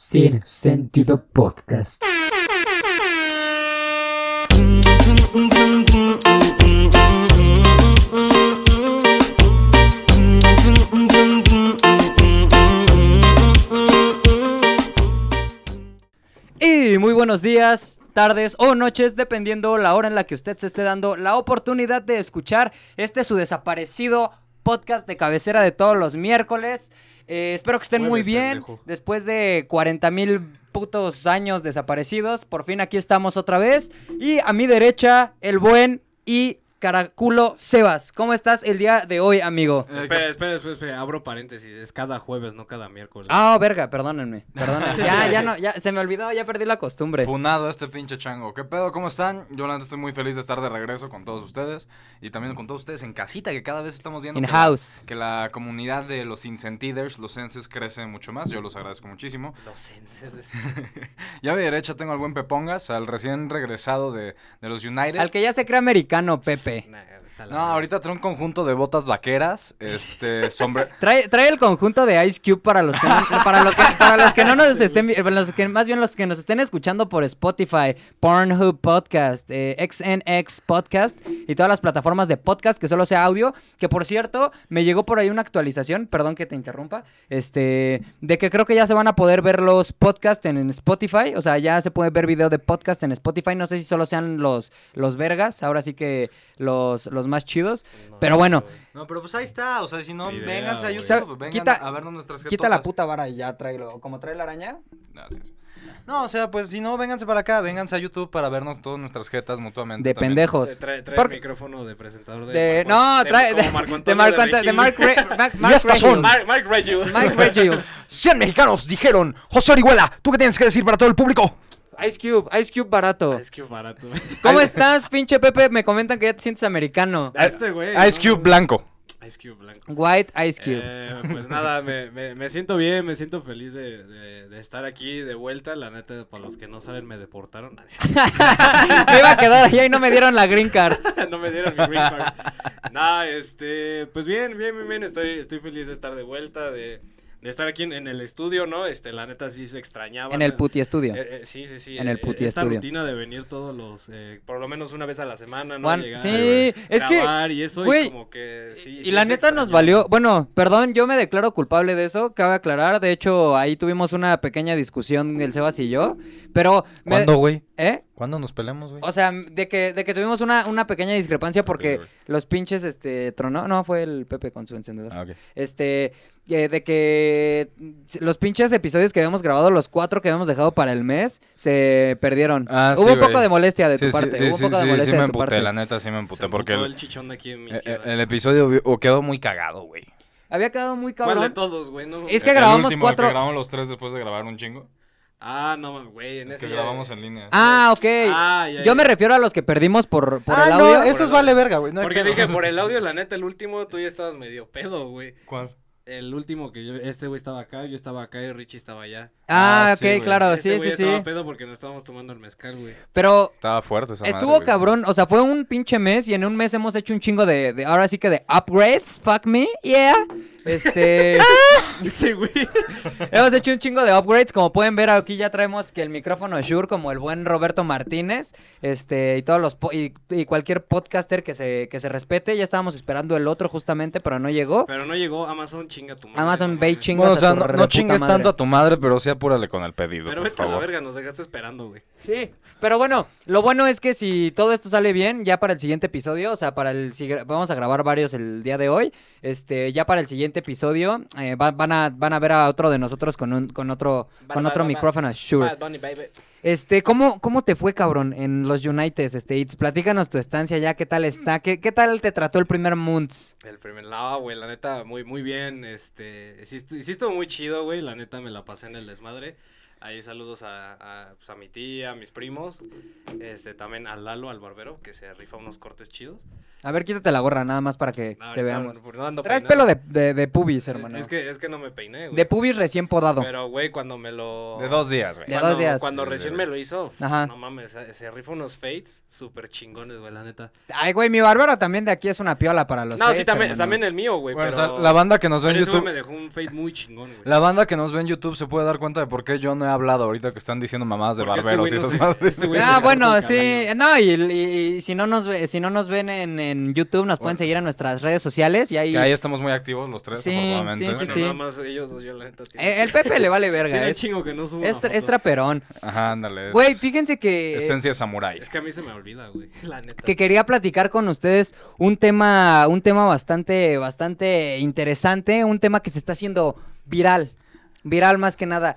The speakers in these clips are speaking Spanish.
Sin Sentido Podcast. Y muy buenos días, tardes o noches, dependiendo la hora en la que usted se esté dando la oportunidad de escuchar este su desaparecido podcast de cabecera de todos los miércoles. Eh, espero que estén muy bien. pendejo. Después de 40 mil putos años desaparecidos, por fin aquí estamos otra vez. Y a mi derecha, el buen y caraculo Sebas. ¿Cómo estás el día de hoy, amigo? Espera, espera, espera, espera, abro paréntesis. Es cada jueves, no cada miércoles. Ah, verga, perdónenme. Perdónenme. Ya, ya no, ya se me olvidó, ya perdí la costumbre. Funado este pinche chango. ¿Qué pedo? ¿Cómo están? Yo la estoy muy feliz de estar de regreso con todos ustedes y también con todos ustedes en casita, que cada vez estamos viendo In que la- house. que la comunidad de los Incentiders, los senses, crece mucho más. Yo los agradezco muchísimo. Los sensors. Y a mi derecha tengo al buen Pepongas, al recién regresado de, de los United. Al que ya se cree americano, Pepe. Nah, la No, madre. ahorita trae un conjunto de botas vaqueras, este, sombre... Trae, trae el conjunto de Ice Cube para los que no, para lo que- para los que no nos estén para los que más bien los que nos estén escuchando por Spotify, Pornhub Podcast, eh, XNX Podcast y todas las plataformas de podcast que solo sea audio, que por cierto, me llegó por ahí una actualización, perdón que te interrumpa, este, de que creo que ya se van a poder ver los podcasts en, en Spotify, o sea, ya se puede ver video de podcast en Spotify, no sé si solo sean los los vergas, ahora sí que los los más chidos, No, pero bueno. No, pero pues ahí está, o sea, si no, idea, vénganse a. YouTube, vengan Quita- a vernos nuestras quita la puta vara y ya tráelo, como trae la araña. Gracias. No, o sea, pues si no, vénganse para acá, vénganse a YouTube para vernos todas nuestras jetas mutuamente. De también. pendejos. Trae, trae Porque- el micrófono de presentador de. De, Marco- no, de- trae como de, Marco de Antonio Marco Ante- de. Mark, Re- Mark, Mark estas son. Mark, Mark Regil. Mike Regils. 100 mexicanos dijeron, José Orihuela, ¿tú qué tienes que decir para todo el público? Ice Cube, Ice Cube barato. Es que barato. ¿Cómo estás, pinche Pepe? Me comentan que ya te sientes americano. Este güey. Ice. Cube blanco. Ice Cube blanco. White Ice Cube. Eh, pues nada, me, me, me siento bien, me siento feliz de, de, de estar aquí de vuelta. La neta, para los que no saben, me deportaron. me iba a quedar allá y no me dieron la green card. no me dieron mi green card. Nah, este, pues bien, bien, bien, bien. Estoy, estoy feliz de estar de vuelta, de, de estar aquí en, en el estudio, ¿no? Este, la neta sí se extrañaba. En el puti estudio. Eh, eh, sí, sí, sí. En el eh, puti Esta estudio. rutina de venir todos los, eh, por lo menos una vez a la semana, ¿no? Juan, Llegar, sí, güey, es que, y eso, güey, y como que sí. y sí la neta nos valió. Bueno, perdón, yo me declaro culpable de eso. Cabe aclarar. De hecho, ahí tuvimos una pequeña discusión el Sebas y yo. Pero. me- ¿Cuándo, güey? ¿Eh? ¿Cuándo nos peleamos, güey? O sea, de que, de que tuvimos una, una pequeña discrepancia porque los pinches, este, tronó, no, fue el Pepe con su encendedor. Ah, ok. Este, eh, de que los pinches episodios que habíamos grabado, los cuatro que habíamos dejado para el mes, se perdieron. Ah, sí, Hubo un güey. poco de molestia de tu Sí, parte, sí, hubo un sí, poco de molestia sí me de tu emputé, parte. la neta sí me Se emputé porque emputó el, el chichón de aquí en mi eh, izquierda. el episodio quedó muy cagado, güey. Había quedado muy ¿Cuál de cabrón. todos, güey? No, Es que El grabamos último, el que cuatro- grabamos los tres después de grabar un chingo. Ah, no, güey, en ese que ya- grabamos en línea. Ah, ok. Ah, ya, Yo me refiero a los que perdimos por, por Ah, el no, audio. esos vale verga, güey. No Porque pedo. dije, por el audio, la neta, el último, tú ya estabas medio pedo, güey. ¿Cuál? El último que yo, este güey estaba acá, yo estaba acá y Richie estaba allá. Ah, Ah, ok, sí, claro, Este sí, sí, sí. estaba pedo porque nos estábamos tomando el mezcal, güey. Pero Estaba fuerte esa Estuvo cabrón, o sea, fue un pinche mes y en un mes hemos hecho un chingo de, de- ahora sí que de upgrades, fuck me, yeah. Este, Ese güey. hemos hecho un chingo de upgrades, como pueden ver aquí ya traemos que el micrófono Shure como el buen Roberto Martínez, este, y todos los po- y, y cualquier podcaster que se que se respete, ya estábamos esperando el otro justamente, pero no llegó. Pero no llegó Amazon, chinga tu madre. Amazon ve chingas Bueno, o a sea, tu no, no chingues madre. tanto a tu madre, pero sí apúrale con el pedido, Pero por vete a la verga, nos dejaste esperando, güey. Sí, pero bueno, lo bueno es que si todo esto sale bien, ya para el siguiente episodio, o sea, para el vamos a grabar varios el día de hoy, este, ya para el siguiente episodio eh, va- van a van a ver a otro de nosotros con un con otro Va, con otro micrófono. Bad Bunny, baby. Este, ¿cómo cómo te fue, cabrón, en los United, este, Itz? Platícanos tu estancia ya, ¿qué tal está? ¿Qué, qué tal te trató el primer Months? El primer lado, güey, la neta, muy, muy bien, este, sí estuvo muy chido, güey, la neta me la pasé en el desmadre, ahí saludos a, a, pues, a mi tía, a mis primos, este, también a Lalo, al barbero, que se rifa unos cortes chidos. A ver, quítate la gorra nada más para que No, te veamos. no- no ando Traes peinado. pelo de, de, de pubis, hermano. Es que, es que no me peiné, güey. De pubis recién podado. Pero, güey, cuando me lo... De dos días, güey. De cuando- dos días. Cuando recién me lo hizo, Ajá. no mames, se, se rifa unos fades súper chingones, güey, la neta. Ay, güey, mi bárbaro también de aquí es una piola para los no, sí, también, hermano. también el mío, güey, Bueno, o pero... sea, la banda que nos ve en YouTube. me dejó un fade muy chingón, güey. La banda que nos ve en YouTube se puede dar cuenta de por qué yo no he hablado ahorita que están diciendo mamadas de Porque este barberos güey y no esas madres. este güey Ah, se bueno, corta sí, no, y, y- y si no nos ve- si no nos ven en, en YouTube, nos pueden Bueno. seguir en nuestras redes sociales y ahí... Que ahí estamos muy activos los tres, Sí, afortunadamente. sí, Bueno, sí. nada más ellos dos, yo la neta... tiene- Eh, el Pepe le vale verga, Tiene es, chingo que no subo es, tra- es traperón. Ajá, ándale. es Güey, fíjense que... Esencia samurai. Es que a mí se me olvida, güey, la neta. que quería platicar con ustedes un tema, un tema bastante, bastante interesante, un tema que se está haciendo viral, viral más que nada.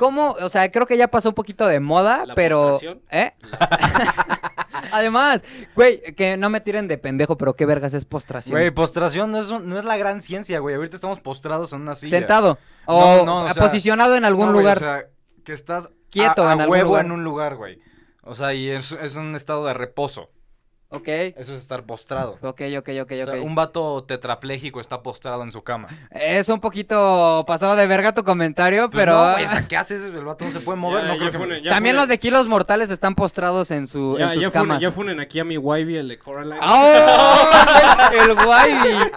¿Cómo? O sea, creo que ya pasó un poquito de moda, ¿La pero... postración? ¿Eh? Además, güey, que no me tiren de pendejo, pero qué vergas es postración. Güey, postración no es, un- no es la gran ciencia, güey. Ahorita estamos postrados en una silla. Sentado o No, no, o sea, posicionado en algún No, güey, lugar. o sea, que estás Quieto a, a en algún huevo lugar. en un lugar, güey. O sea, y es, es un estado de reposo. Ok, Eso es estar postrado. ok, ok, ok, O sea, ok. un vato tetrapléjico está postrado en su cama. Es un poquito pasado de verga tu comentario, Pues pero... no, o sea, ¿qué haces? El vato no se puede mover, Ya, no ya creo que... funen, ya También funen- los de kilos mortales están postrados en, su, Ya, en sus ya funen- camas. ya funen aquí a mi Wivey, el de Coraline. ¡Oh! el Wivey.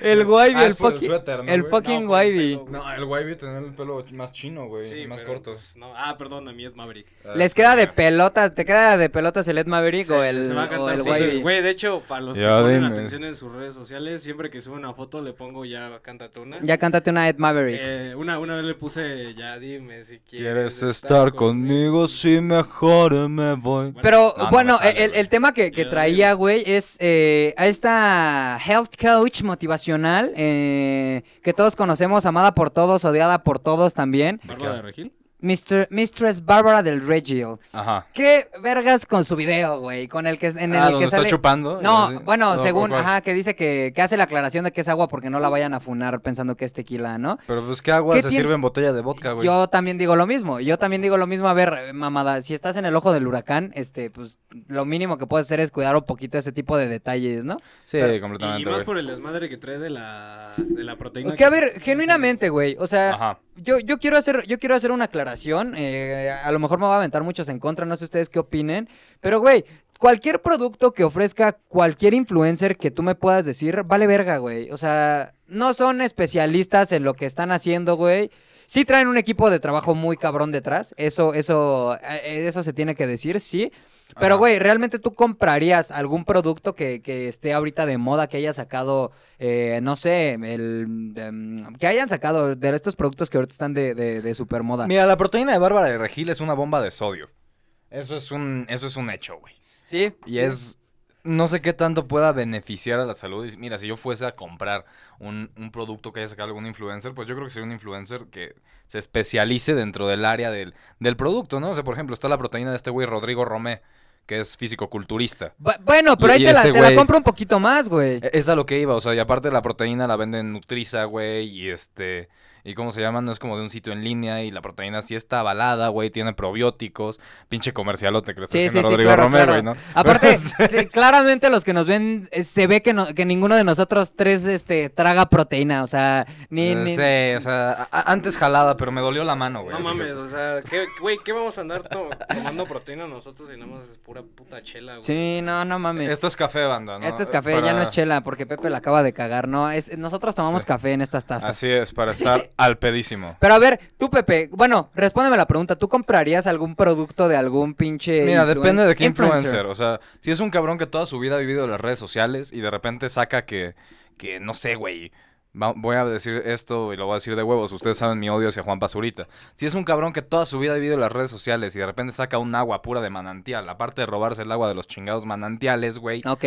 El Wivey, Ah, el fucking. suéter, ¿no, el fucking No, por el Wivey. pelo. No, el Wavy tiene el pelo más chino, güey, Sí, más pero, corto. pues, no. Ah, perdón, a mí es Maverick. Les queda de pelotas, ¿te queda de pelotas el Ed Maverick o el, se va a o el Wivey? Güey, de hecho, para los que Ya ponen dime. atención en sus redes sociales, siempre que sube una foto le pongo ya cántate una. Ya cántate una Ed Maverick. Eh, una, una vez le puse ya dime si quieres, ¿Quieres estar conmigo si mejor me voy? Pero No, no bueno, me sale, el, el tema que, que traía, güey, es eh, a esta health coach motivacional eh, que todos conocemos, amada por todos, odiada por todos también, ¿Bárbara de Regil? Mr. Mistress Bárbara del Regil. Ajá. ¿Qué vergas con su video, güey? Con el que en el ah, que donde sale está chupando. No, así. bueno, No, según, ajá, que dice que, que hace la aclaración de que es agua porque no la vayan a funar pensando que es tequila, ¿no? Pero pues qué agua ¿Qué se tiene- sirve en botella de vodka, güey. Yo también digo lo mismo, yo también digo lo mismo, a ver, mamada, si estás en el ojo del huracán, este, pues, lo mínimo que puedes hacer es cuidar un poquito ese tipo de detalles, ¿no? Sí, Y completamente, más güey. por el desmadre que trae de la, de la proteína. Que a ver, genuinamente, güey, o sea, Ajá. yo, yo quiero hacer, yo quiero hacer una aclaración, eh, a lo mejor me va a aventar muchos en contra, no sé ustedes qué opinen, pero güey, cualquier producto que ofrezca cualquier influencer que tú me puedas decir, vale verga, güey. O sea, no son especialistas en lo que están haciendo, güey. Sí traen un equipo de trabajo muy cabrón detrás, eso, eso, eh, eso se tiene que decir, sí. Pero, güey, ¿realmente tú comprarías algún producto que, que esté ahorita de moda, que haya sacado, eh, no sé, el, em, que hayan sacado de estos productos que ahorita están de, de, de super moda? Mira, la proteína de Bárbara de Regil es una bomba de sodio. Eso es un, eso es un hecho, güey. Sí. Y es. No sé qué tanto pueda beneficiar a la salud. Y mira, si yo fuese a comprar un, un producto que haya sacado algún influencer, pues yo creo que sería un influencer que se especialice dentro del área del, del producto, ¿no? O sea, por ejemplo, está la proteína de este güey Rodrigo Romé, que es físico-culturista. Bu- Bueno, pero Y- ahí te la, te la compro un poquito más, güey. E- Es a lo que iba, o sea, y aparte la proteína la venden Nutriza, güey, y este... ¿Y cómo se llama? No es como de un sitio en línea y la proteína sí está avalada, güey, tiene probióticos. Pinche comercialote que le está Sí, haciendo sí, Rodrigo claro, Romero, claro. güey, ¿no? Aparte, claramente los que nos ven, eh, se ve que, no- que ninguno de nosotros tres este, traga proteína, o sea, ni... Eh, ni- Sí, o sea, antes jalada, pero me dolió la mano, güey. No mames, o sea, ¿qué, güey, ¿qué vamos a andar to- tomando proteína nosotros si nada más es pura puta chela, güey? Sí, no, no mames. Esto es café, banda, ¿no? Esto es café, ya Para- no es chela, porque Pepe la acaba de cagar, ¿no? Es, nosotros tomamos Sí. café en estas tazas. Así es, para estar al pedísimo. Pero a ver, tú, Pepe, bueno, respóndeme la pregunta. ¿Tú comprarías algún producto de algún pinche. Mira, depende de qué influencer. O sea, si es un cabrón que toda su vida ha vivido en las redes sociales y de repente saca que, que no sé, güey. Voy a decir esto y lo voy a decir de huevos. Ustedes saben mi odio hacia Juan Pazurita. Si es un cabrón que toda su vida ha vivido en las redes sociales y de repente saca un agua pura de manantial, aparte de robarse el agua de los chingados manantiales, güey, Ok.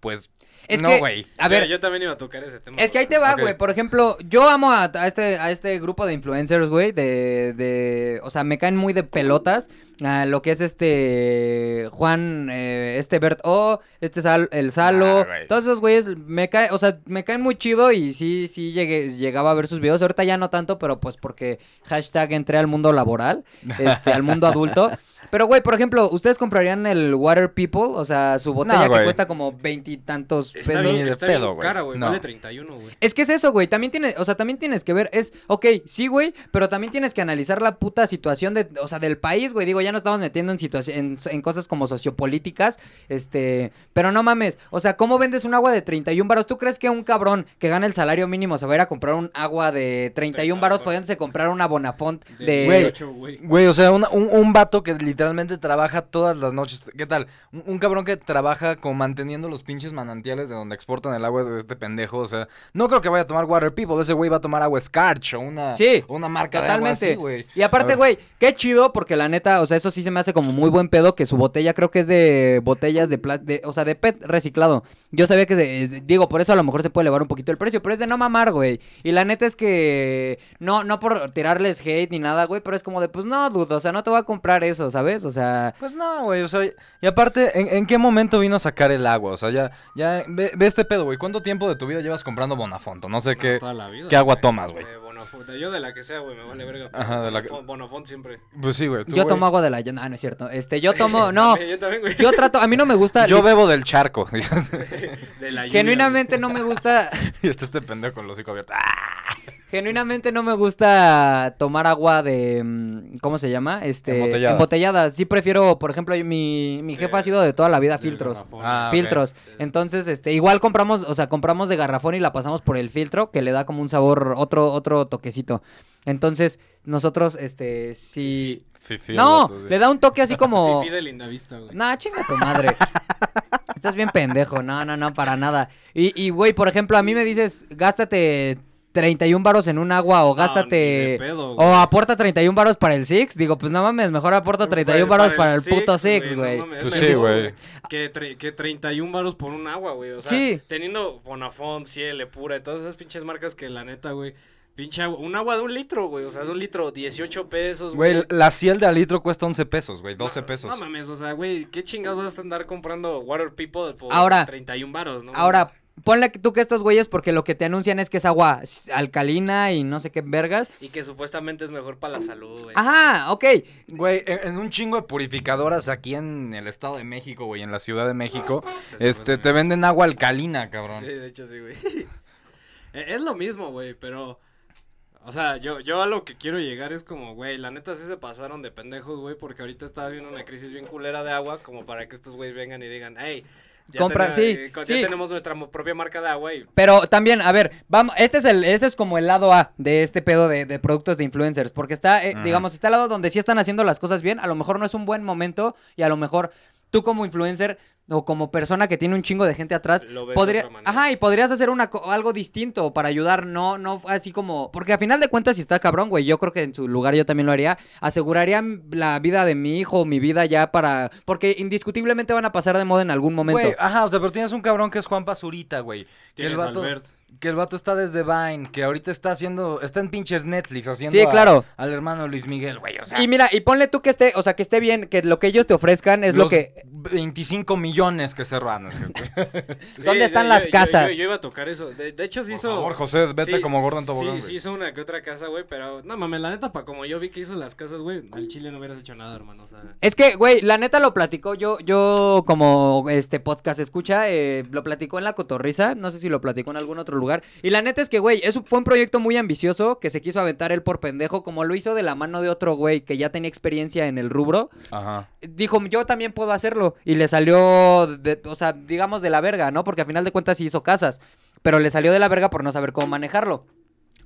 pues Es no, que, güey. a ver, Mira, yo también iba a tocar ese tema. Es que ahí te va, güey. Por ejemplo, yo amo a, a este, a este grupo de influencers, güey. De, de. O sea, me caen muy de pelotas. a lo que es este. Juan, eh, este Bert O, este Sal, el Salo. Ah, todos esos güeyes me caen. O sea, me caen muy chido. Y sí, sí llegué, llegaba a ver sus videos. Ahorita ya no tanto, pero pues porque hashtag entré al mundo laboral. Este, al mundo adulto. Pero, güey, por ejemplo, ¿ustedes comprarían el Water People? O sea, su botella que cuesta como veintitantos Está pesos. Ni bien, de está pedo, bien cara, güey. No. Vale 31, güey. Es que es eso, güey. También tienes, o sea, también tienes que ver, es, ok, sí, güey, pero también tienes que analizar la puta situación de, o sea, del país, güey. Digo, ya nos estamos metiendo en situación, en, en cosas como sociopolíticas, este, pero no mames. O sea, ¿cómo vendes un agua de 31 varos? ¿Tú crees que un cabrón que gana el salario mínimo se va a ir a comprar un agua de 31 varos, pudiéndose comprar una Bonafont de... Güey. 18, güey. Güey, o sea, una- un, un vato que literalmente trabaja todas las noches. ¿Qué tal? Un, un cabrón que trabaja como manteniendo los pinches manantiales de donde exportan el agua de este pendejo. O sea, no creo que vaya a tomar Water People. Ese güey va a tomar agua Scarch o una, Sí, una marca de agua Totalmente. así, güey. y aparte, güey, qué chido, porque la neta, o sea, eso sí se me hace como muy buen pedo que su botella creo que es de botellas de plástico, o sea, de PET reciclado. Yo sabía que, se- eh, digo, por eso a lo mejor se puede elevar un poquito el precio, pero es de no mamar, güey. Y la neta es que, no, no por tirarles hate ni nada, güey, pero es como de, pues no, dude, o sea, no te voy a comprar eso, ¿sabes? O sea, Pues no, güey, o sea, y aparte, ¿en, en qué momento vino a sacar el agua? O sea, ya, ya, ve, ve este pedo, güey. ¿Cuánto tiempo de tu vida llevas comprando Bonafonto? No sé qué. Toda la vida, ¿qué agua tomas, güey? Bonafont. Yo de la que sea, güey, me vale verga. Ajá, de la que- Bonafont, siempre. Pues sí, güey. yo güey. tomo agua de la... Ah, no es cierto. Este, yo tomo, no, Yo también, güey. yo trato, a mí no me gusta... Yo bebo del charco. De la lluvia, Genuinamente no me gusta... y está este pendejo con el hocico abierto. ¡Ah! Genuinamente no me gusta tomar agua de. mm, ¿Cómo se llama? Este. Embotellada. embotellada. Sí prefiero, por ejemplo, mi, mi jefa ha sido de toda la vida filtros. Ah, filtros. Entonces, este, igual compramos, o sea, compramos de garrafón y la pasamos por el filtro, que le da como un sabor, otro, otro toquecito. Entonces, nosotros, este, sí. Fifi, No, le da un toque así como. Fifi de Lindavista, güey. Nah, chinga tu madre. Estás bien pendejo. No, no, no, para nada. Y, y, güey, por ejemplo, a mí me dices, gástate 31 varos en un agua o No, gástate... de pedo, o aporta 31 varos para el Six. Digo, pues no mames, mejor aporta 31 varos para el puto Six, güey. no Pues es sí, güey. Que 31 varos por un agua, güey. O sea, Sí. teniendo Bonafont, Ciel, Pura y todas esas pinches marcas que la neta, güey. Pinche agua, un agua de un litro, güey. O sea, de un litro, 18 pesos, Güey, la ciel de al litro cuesta 11 pesos, güey. 12 No, pesos. No mames, o sea, güey, ¿qué chingados vas a andar comprando Water People por Ahora- 31 varos, no? Ahora, ponle tú que estos güeyes, porque lo que te anuncian es que es agua alcalina y no sé qué vergas. Y que supuestamente es mejor para la salud, güey. Ajá, ok. Güey, en, en un chingo de purificadoras aquí en el Estado de México, güey, en la Ciudad de México, Se este, te venden agua alcalina, cabrón. Sí, de hecho sí, güey. Eh, es lo mismo, güey, pero... O sea, yo, yo a lo que quiero llegar es como, güey, la neta sí se pasaron de pendejos, güey, porque ahorita está habiendo una crisis bien culera de agua, como para que estos güeyes vengan y digan, hey, ya, Compra- sí, eh, ya sí. tenemos nuestra propia marca de agua y... Pero también, a ver, vamos, este es el, ese es como el lado A de este pedo de, de productos de influencers, porque está, eh, digamos, está el lado donde sí están haciendo las cosas bien, a lo mejor no es un buen momento y a lo mejor tú como influencer o como persona que tiene un chingo de gente atrás, Lo ves de podría, otra manera. ajá, y podrías hacer una, co- algo distinto para ayudar, no, no así como, porque a final de cuentas si está cabrón, güey, yo creo que en su lugar yo también lo haría, aseguraría la vida de mi hijo, mi vida ya para, porque indiscutiblemente van a pasar de moda en algún momento. Güey, ajá, o sea, pero tienes un cabrón que es Juan Pazurita, güey. Que el Tienes vato, Albert. Que el vato está desde Vine, que ahorita está haciendo, está en pinches Netflix haciendo Sí, a- claro. al hermano Luis Miguel, güey, o sea. Y mira, y ponle tú que esté, o sea, que esté bien, que lo que ellos te ofrezcan es lo que 25 millones que se van, ¿no es cierto? ¿Dónde Sí, están yo- las yo- casas? Yo, yo iba a tocar eso. De, de hecho, Por hizo. favor, José, vete sí, como gordo en tobogán, Sí, güey. sí hizo una que otra casa, güey, pero no mames, la neta, pa' como yo vi que hizo las casas, güey, al chile no hubieras hecho nada, hermano. O sea, Es que, güey, la neta lo platicó yo, yo como este podcast escucha, eh, lo platicó en La Cotorriza, no sé si lo platicó en algún otro lugar. Y la neta es que, güey, eso fue un proyecto muy ambicioso que se quiso aventar él por pendejo, como lo hizo de la mano de otro güey que ya tenía experiencia en el rubro. Ajá. Dijo, yo también puedo hacerlo. Y le salió, de- o sea, digamos de la verga, ¿no? Porque a final de cuentas sí hizo casas. Pero le salió de la verga por no saber cómo manejarlo.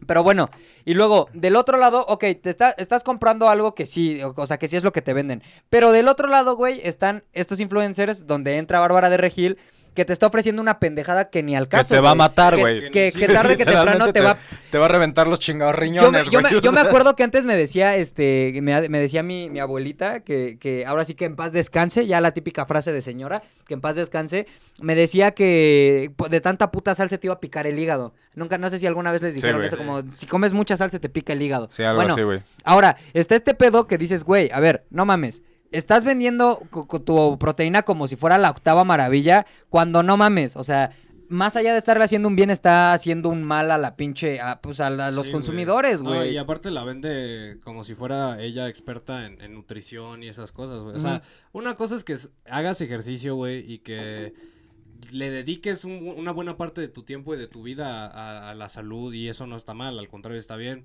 Pero bueno, y luego, del otro lado, ok, te está- estás comprando algo que sí, o, o sea, que sí es lo que te venden. Pero del otro lado, güey, están estos influencers donde entra Bárbara de Regil, que te está ofreciendo una pendejada que ni al caso. que te va a matar, güey. Que, Sí, que tarde que temprano te va... Te va a reventar los chingados Yo me, riñones, yo, güey. me, yo me sea. acuerdo que antes me decía, este, me, me decía mi, mi abuelita, que, que ahora sí que en paz descanse, ya la típica frase de señora, que en paz descanse, me decía que de tanta puta salsa te iba a picar el hígado. Nunca, no sé si alguna vez les dijeron eso, como si comes mucha salsa te pica el hígado. Sí, algo bueno, así, güey. ahora, está este pedo que dices, güey, a ver, no mames. Estás vendiendo tu proteína como si fuera la octava maravilla, cuando no mames. O sea, más allá de estarle haciendo un bien, está haciendo un mal a la pinche, a, pues a, la- a los Sí, consumidores, No, güey. y aparte la vende como si fuera ella experta en, en nutrición y esas cosas, güey. O sea, una cosa es que hagas ejercicio, güey, y que le dediques un- una buena parte de tu tiempo y de tu vida a, a la salud y eso no está mal, al contrario está bien.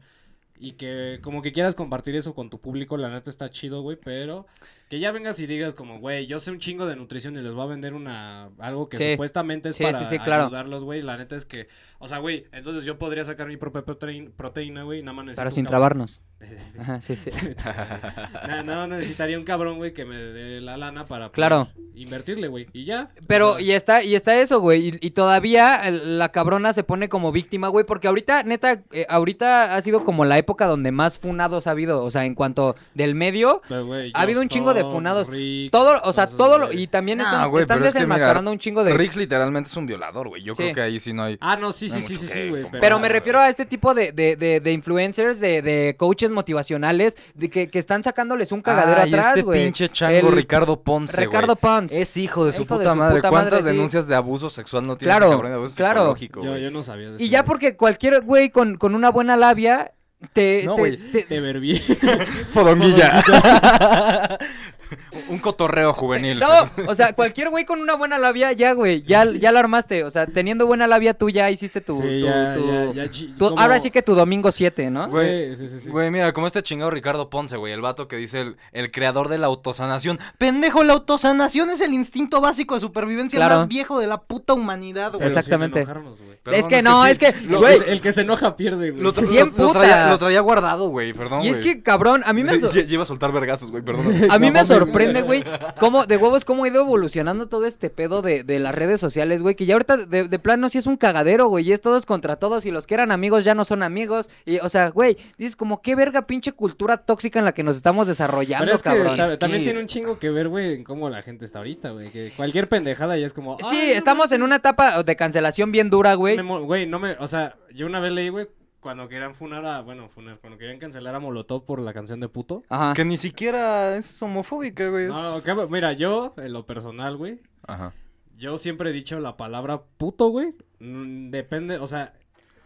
Y que como que quieras compartir eso con tu público, la neta está chido, güey, pero que ya vengas y digas como, güey, yo sé un chingo de nutrición y les voy a vender una algo que Sí. supuestamente es Sí, para sí, claro. ayudarlos, güey. La neta es que, o sea, güey, entonces yo podría sacar mi propia proteína, güey, nada más Pero sin trabarnos. Ajá, sí, sí. Nada, nada, necesitaría un cabrón, güey, que me dé la lana para Claro. invertirle, güey. Y ya. Pero, o sea, y está, y está eso, güey. Y, y todavía la cabrona se pone como víctima, güey. Porque ahorita, neta, eh, ahorita ha sido como la época donde más funados ha habido. O sea, en cuanto del medio. pero, Ha habido un chingo de funados. Rix, Todo, o sea, todo lo. Y también No, están, güey, están pero es que desenmascarando un chingo de. Rix literalmente es un violador, güey. Yo Sí. creo que ahí sí no hay. Ah, no, sí, No sí, sí, sí, güey. Pero me refiero a este tipo de, de, de, de influencers, de, de coaches motivacionales, de que, que están sacándoles un cagadero Ah, y atrás, este güey. pinche chango El- Ricardo Ponce, güey. Ricardo Ponce. Es hijo de su Hijo de puta su madre. puta ¿Cuántas madre, sí. denuncias de abuso sexual no tiene Claro, ese cabrón de abuso claro. psicológico, Yo, no sabía de Y eso, ya güey. porque cualquier güey con, con una buena labia te... No, te- te- Te verbié. Fodonguilla. un cotorreo juvenil. No, o sea, cualquier güey con una buena labia, ya, güey, ya, ya la armaste. O sea, teniendo buena labia, tú ya hiciste tu... Sí, tu- ya, tu- ya, ya chi- tu- como- Ahora sí que tu domingo 7, ¿no? Güey, Sí, sí, sí. Güey, mira, como este chingado Ricardo Ponce, güey, el vato que dice el, el creador de la autosanación. Pendejo, la autosanación es el instinto básico de supervivencia Claro. más viejo de la puta humanidad, güey. Exactamente. enojarnos, güey. Perdón, es que es que no, sí. es que, Lo- güey, el que se enoja pierde, güey. Lo, tra- Cien lo- lo puta. traía, lo traía guardado, güey, perdón, y es que, cabrón, a mí me... Lleva a soltar vergazos, güey, perdón. A mí me sorprende, güey. cómo, de huevos, cómo ha ido evolucionando todo este pedo de, de las redes sociales, güey, que ya ahorita de, de plano sí es un cagadero, güey, y es todos contra todos, y los que eran amigos ya no son amigos, y, o sea, güey, dices como, qué verga pinche cultura tóxica en la que nos estamos desarrollando, Pero es que cabrón. Es también que- tiene un chingo que ver, güey, en cómo la gente está ahorita, güey. Que cualquier pendejada ya es como. Sí, "Ay, no estamos en una etapa de cancelación bien dura, güey. Güey, no me. O sea, yo una vez leí, güey, cuando querían funar a. Bueno, funar. Cuando querían cancelar a Molotov por la canción de puto. Ajá. Que ni siquiera es homofóbica, güey. es- No, que- mira, yo, en lo personal, güey. Ajá. Yo siempre he dicho la palabra puto, güey. mm, Depende, o sea.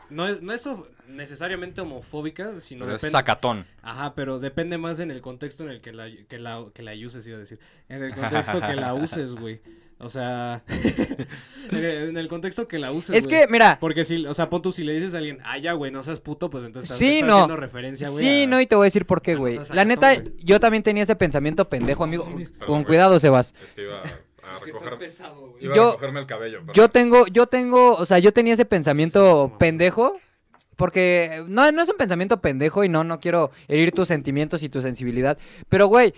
No es, no es of- necesariamente homofóbica, sino Pero es depende. sacatón. Ajá, pero depende más en el contexto en el que la, que la, que la uses, iba a decir. En el contexto que la uses, güey. O sea, en, el, contexto que la uses, Es que, mira, Porque si, o sea, pon tú, si le dices a alguien, ah, ya, güey, no seas puto, pues entonces Sí, estás no. haciendo referencia, güey. sí, a- no, y te voy a decir por qué, no güey. La neta, yo también tenía ese pensamiento pendejo, amigo. Con cuidado, Sebas. Es que iba a, Es que estás pesado, güey. iba a Yo- recogerme el cabello. Yo tengo, yo tengo, o sea, yo tenía ese pensamiento pendejo. Porque no, no es un pensamiento pendejo y no, no quiero herir tus sentimientos y tu sensibilidad. Pero, güey,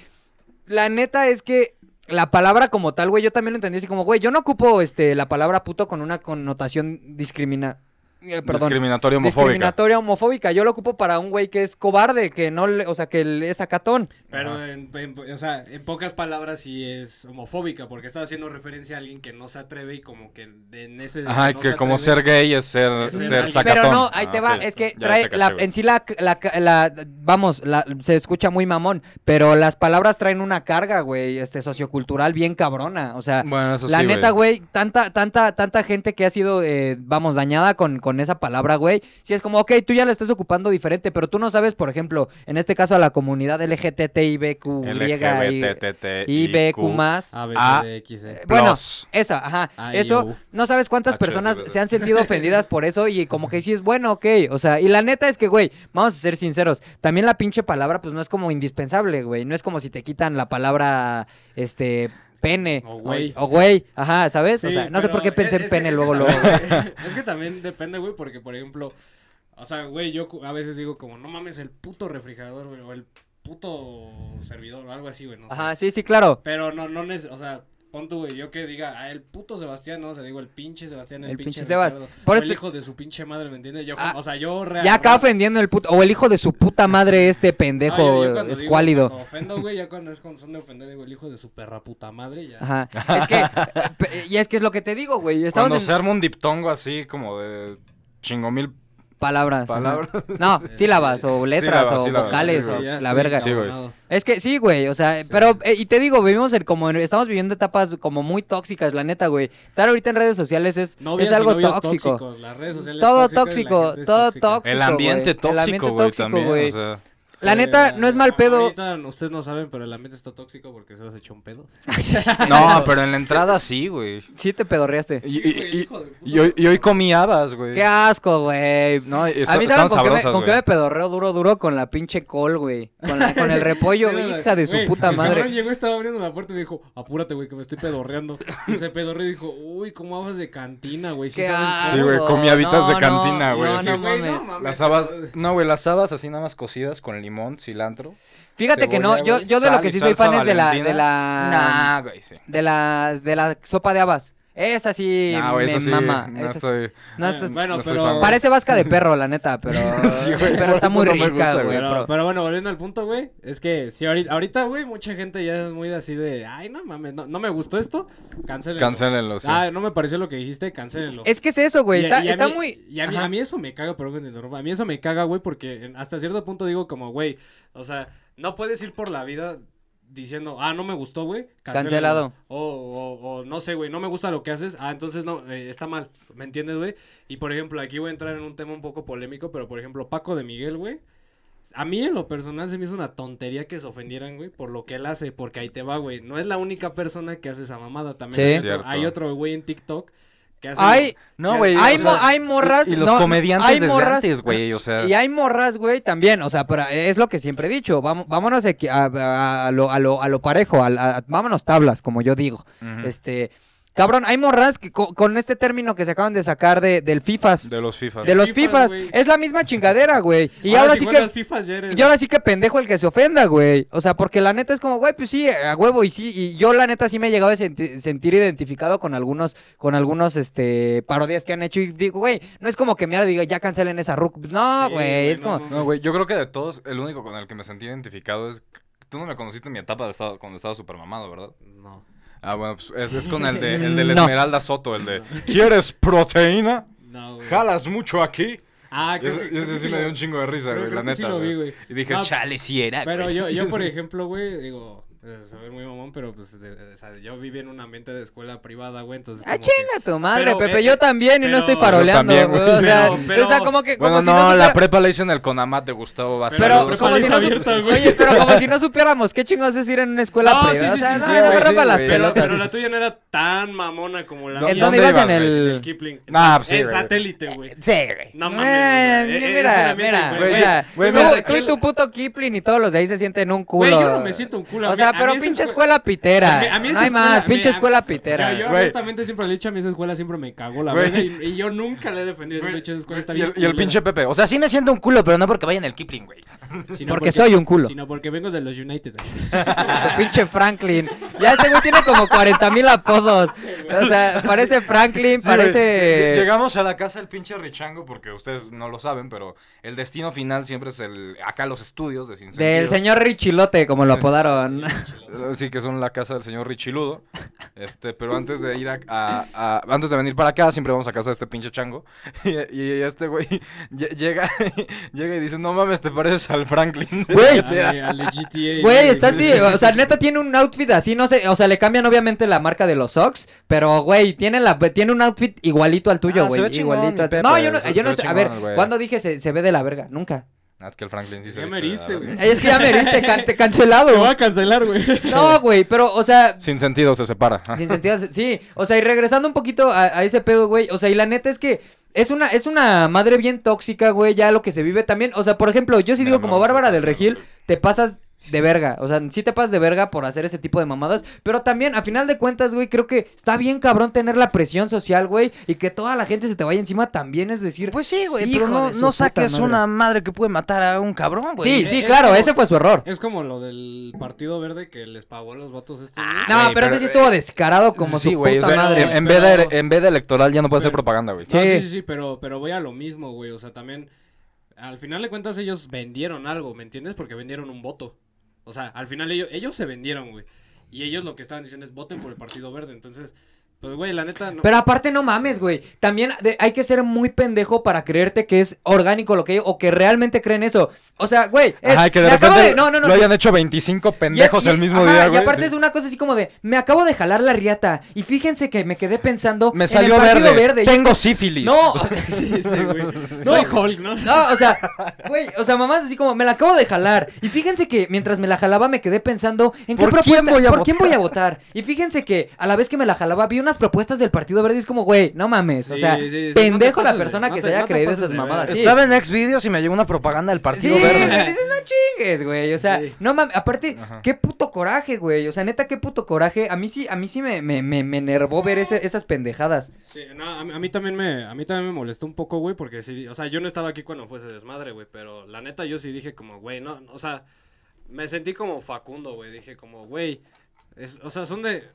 la neta es que la palabra como tal, güey, yo también lo entendí así como, güey, yo no ocupo este, la palabra puto con una connotación discrimina... eh, perdón. Discriminatoria homofóbica. Discriminatoria homofóbica. Yo lo ocupo para un güey que es cobarde, que no le, o sea, que es sacatón. Pero, en, en- o sea, en pocas palabras sí es homofóbica, porque está haciendo referencia a alguien que no se atreve y como que en ese... Ajá, no que se como atreve- ser gay es ser, Es ser ser alguien. sacatón. Pero no, ahí te Ah, va, es que trae la, en sí la, la, la- vamos, la- se escucha muy mamón, pero las palabras traen una carga, güey, este sociocultural bien cabrona, o sea, Bueno, eso la sí, neta, güey, tanta, tanta, tanta gente que ha sido, eh, vamos, dañada con, con esa palabra, güey. Si es como, ok, tú ya la estás ocupando diferente, pero tú no sabes, por ejemplo, en este caso a la comunidad LGTBIBQ, LGBT, y BQ más. A, B, A- C, D, X, E. Bueno, Plus. esa, ajá. Eso, no sabes cuántas personas se han sentido ofendidas por eso y como que sí es bueno, ok. O sea, y la neta es que, güey, vamos a ser sinceros. También la pinche palabra, pues no es como indispensable, güey. No es como si te quitan la palabra, este, pene. O güey. O güey, ajá, ¿sabes? o sea, no sé por qué pensé es- en pene es que luego, luego. Es que también depende, güey, porque, por ejemplo, o sea, güey, yo a veces digo como, no mames, el puto refrigerador, güey, o el puto servidor, o algo así, güey, no sé. Ajá, sí, sí, claro. Pero no, no, o sea, pon tú, güey, yo que diga, ah, el puto Sebastián, no, o sea, digo, el pinche Sebastián, el, El pinche, pinche Sebas. Ricardo, Por o este- el hijo de su pinche madre, ¿me entiendes? Yo, Ah, o sea, yo real- Ya acá ofendiendo el puto. O el hijo de su puta madre, este Ah, pendejo yo- yo cuando digo- escuálido. Cuando ofendo, güey, ya cuando es cuando son de ofender, digo, el hijo de su perra puta madre, ya. Ajá. Es que, y es que es lo que te digo, güey. Cuando en... se arma un diptongo así como de chingo mil Palabras. Palabras. No, sílabas o letras Sílabas, o sílabas, vocales sí, o la verga. Sí, güey. Es que sí, güey, o sea, Sí. pero, eh, y te digo, vivimos en como, en- estamos viviendo etapas como muy tóxicas, la neta, güey. Estar ahorita en redes sociales es, Novias es algo tóxico. tóxicos, las redes sociales Todo tóxico, todo tóxico. El ambiente güey. El tóxico, güey, La Eh, neta, no es mal pedo. Ahorita ustedes no saben, pero el ambiente está tóxico porque se os echó un pedo. no, pero en la entrada sí, güey. Sí te pedorreaste. Y, y- y- de hoy, y hoy comí habas, güey. Qué asco, güey. No, está- A mí saben con, qué me, con qué me pedorreo duro, duro con la pinche col, güey. Con, la- con el repollo, Sí, la- hija de su güey, puta el cabrón madre. llegó, estaba abriendo la puerta y me dijo, apúrate, güey, que me estoy pedorreando. Y se pedorreó y dijo, uy, ¿cómo hablas de cantina, güey? Sí sabes. Sí, güey, comí habitas de No, cantina, no, güey, No, no mames. Las habas, no, güey, las habas así nada más cocidas con limón, cilantro. Fíjate que no, yo, yo de lo que sí soy fan es de la, de la, Nah, güey, sí. de la, de la sopa de habas. Esa sí güey, me eso sí, mama. no esa sí- estoy... no, Eh, estás- bueno, no pero... Parece vasca de perro, la neta, pero, Sí, güey, pero está muy no rica, gusta, güey. Pero, pero- pero bueno, volviendo al punto, güey, es que si ahorita, ahorita, güey, mucha gente ya es muy así de, ay, no mames, no, no me gustó esto, cancélenlo. Cancélenlo, sí. Ah, no me pareció lo que dijiste, cancélenlo. Es que es eso, güey. Y- Está, y a está mí- muy. Y a mí, a mí eso me caga, interrumpa. A mí eso me caga, güey, porque hasta cierto punto digo como, güey, o sea, no puedes ir por la vida diciendo, ah, no me gustó, güey. Cancelado. O, o, o no sé, güey, no me gusta lo que haces. Ah, entonces no, eh, está mal. ¿Me entiendes, güey? Y por ejemplo, aquí voy a entrar en un tema un poco polémico, pero por ejemplo, Paco de Miguel, güey. A mí en lo personal se me hizo una tontería que se ofendieran, güey, por lo que él hace, porque ahí te va, güey. No es la única persona que hace esa mamada, también Sí. hay, otro, Cierto. hay otro güey en TikTok. Hay, No, güey. hay, o sea, mo- hay morras. Y, y los no, comediantes hay desde morras- antes, güey, o sea... Y hay morras, güey, también, o sea, pero es lo que siempre he dicho, vamos, vámonos a, a- a lo, a, lo, a lo parejo, al- a- vámonos tablas, como yo digo. Este, cabrón, hay morras que co- con este término que se acaban de sacar de, del FIFAs, de, De los FIFA. los Fifas, FIFAs, es la misma chingadera, güey. Y ahora, si sí que... ya eres- Y ahora sí que pendejo el que se ofenda, güey. O sea, porque la neta es como, güey, pues sí, a huevo y sí. Y yo la neta sí me he llegado a senti- sentir identificado con algunos, con algunos, este, parodias que han hecho. Y digo, güey, no es como que me diga, ya cancelen esa RUC. No, Sí, güey, es no, como... no, No, güey, yo creo que de todos, el único con el que me sentí identificado es... Tú no me conociste en mi etapa de estado, cuando estaba súper mamado, ¿verdad? Ah, bueno, pues es, es con el de, el de la No. Esmeralda Soto, el de... ¿Quieres proteína? No, güey. ¿Jalas mucho aquí? Ah, ese, que- y creo ese que sí me dio un chingo de risa, güey, la que sí neta, lo vi, güey. Y dije, No, chale, sí era, Pero güey. yo, yo, por ejemplo, güey, digo, eh, soy muy mamón, pero pues, de- de- o sea, yo viví en un ambiente de escuela privada, güey, entonces Ah, que- chinga tu madre, Pero, Pepe, eh, yo también y no estoy faroleando, también, güey. O sea, Pero- pero- o sea, como que... como Bueno, si no, supiera- la prepa la hice en el Conamat de Gustavo Vázquez. Pero, como si no Prepa sup- abierta, güey. Oye, pero como si no supiéramos qué chingados es ir en una escuela No, sí, privada. sí, o sea, sí, no, sí, me güey, sí, las güey. Pero, pelotas. pero la tuya no era tan mamona como la ¿En mía. dónde ¿Dónde ibas en el? Kipling. En, pues sí, en güey. satélite, güey. Sí, güey. No mames, Eh. Es- mira, es mira. Güey, Tú- y tu puto Kipling y todos los de ahí se sienten un culo. Güey, yo no me siento un culo. O sea, pero pinche escue- escuela pitera. A mí- a mí no hay escuela- más, pinche escuela pitera. Yo, yo abiertamente siempre le he dicho a mí esa escuela siempre me cagó la verga y, y yo nunca le he defendido. Esa escuela está y, el, y el culera. pinche Pepe, o sea, sí me siento un culo, pero no porque vaya en el Kipling, güey. Sino Porque soy un culo. Sino porque vengo de los United. pinche Franklin. Ya este güey tiene como 40 mil apodos. O sea, parece Franklin, Sí, parece... Lle- Llegamos a la casa del pinche Richango, porque ustedes no lo saben, pero el destino final siempre es el acá los estudios de Sin Del señor Richilote, como lo apodaron. Sí, que son la casa del señor Richiludo. Este, pero antes de ir a, a- a- antes de venir para acá, siempre vamos a casa de este pinche chango. Y, y este güey lle- llega, llega y dice, no mames, te pareces al Franklin. Güey, Al, al de GTA. Güey, está así, o sea, neta tiene un outfit así, no sé, o sea, le cambian obviamente la marca de los socks, pero güey, tiene la tiene un outfit igualito al tuyo, Ah, se güey, ve chingón, igualito. al- Pepe, no, yo no, se- yo se no ve sé, a ver. ¿cuándo dije se, se ve de la verga? Nunca. Ah, es que el Franklin sí se Ya me heriste, güey. Es que ya me heriste, can- te Te voy cancelado. a cancelar, güey. No, güey, pero, o sea, Sin sentido se separa. Sin sentido, sí, o sea, y regresando un poquito a, a ese pedo, güey, o sea, y la neta es que es una, es una madre bien tóxica, güey, ya lo que se vive también, o sea, por ejemplo, yo sí digo no como Bárbara del Regil, te pasas de verga, o sea, sí te pasas de verga por hacer ese tipo de mamadas, pero también, a final de cuentas, güey, creo que está bien cabrón tener la presión social, güey, y que toda la gente se te vaya encima también, es decir, Pues sí, güey, pero no, no saques madre. una madre que puede matar a un cabrón, güey. Sí, sí, es claro, como- ese fue su error. Es como lo del Partido Verde que les pagó a los vatos estos. güey. No, pero, ese sí estuvo eh, descarado como sí, su güey, puta o sea, madre. En, en Pero- vez de, en vez de electoral ya no puede Pero- propaganda, güey. No, Sí. sí, sí, sí, pero, pero voy a lo mismo, güey. O sea, también, al final de cuentas ellos vendieron algo, ¿me entiendes? Porque vendieron un voto. O sea, al final ellos, ellos se vendieron, güey. Y ellos lo que estaban diciendo es voten por el Partido Verde. Entonces, Pues, güey, la neta. No. Pero aparte no mames, güey. También de- hay que ser muy pendejo para creerte que es orgánico lo que o que realmente creen eso. O sea, güey, es, Ajá, que de repente de- no, no, no, lo hayan hecho 25 y es- pendejos y- el mismo ajá, día, Y güey. aparte Sí. es una cosa así como de, me acabo de jalar la riata y fíjense que me quedé pensando Me en salió el verde. verde. y Tengo como- sífilis. No, Sí, sí, güey. Soy Hulk, ¿no? No, o sea, güey, o sea, mamás así como, me la acabo de jalar. Y fíjense que mientras me la jalaba me quedé pensando en qué ¿Por propuesta, quién voy a por quién votar? voy a votar. Y fíjense que a la vez que me la jalaba vi unas propuestas del Partido Verde y es como, güey, no mames. o sea, sí, sí, no pendejo la de- persona no que te- se haya creído esas mamadas. Estaba en Xvideos y me llegó una propaganda del Sí, Partido Verde. dices, no chingues, güey. O sea, Sí. no mames. Aparte, Ajá. qué puto coraje, güey. O sea, neta, qué puto coraje. A mí sí, a mí sí me, me, me, me enervó ver ese- esas pendejadas. Sí, no, a, mí, a mí también me, a mí también me molestó un poco, güey, porque sí, o sea, yo no estaba aquí cuando fue ese desmadre, güey, pero la neta yo sí dije como, güey, no, o sea, me sentí como Facundo, güey, dije como, güey, es, o sea, son de,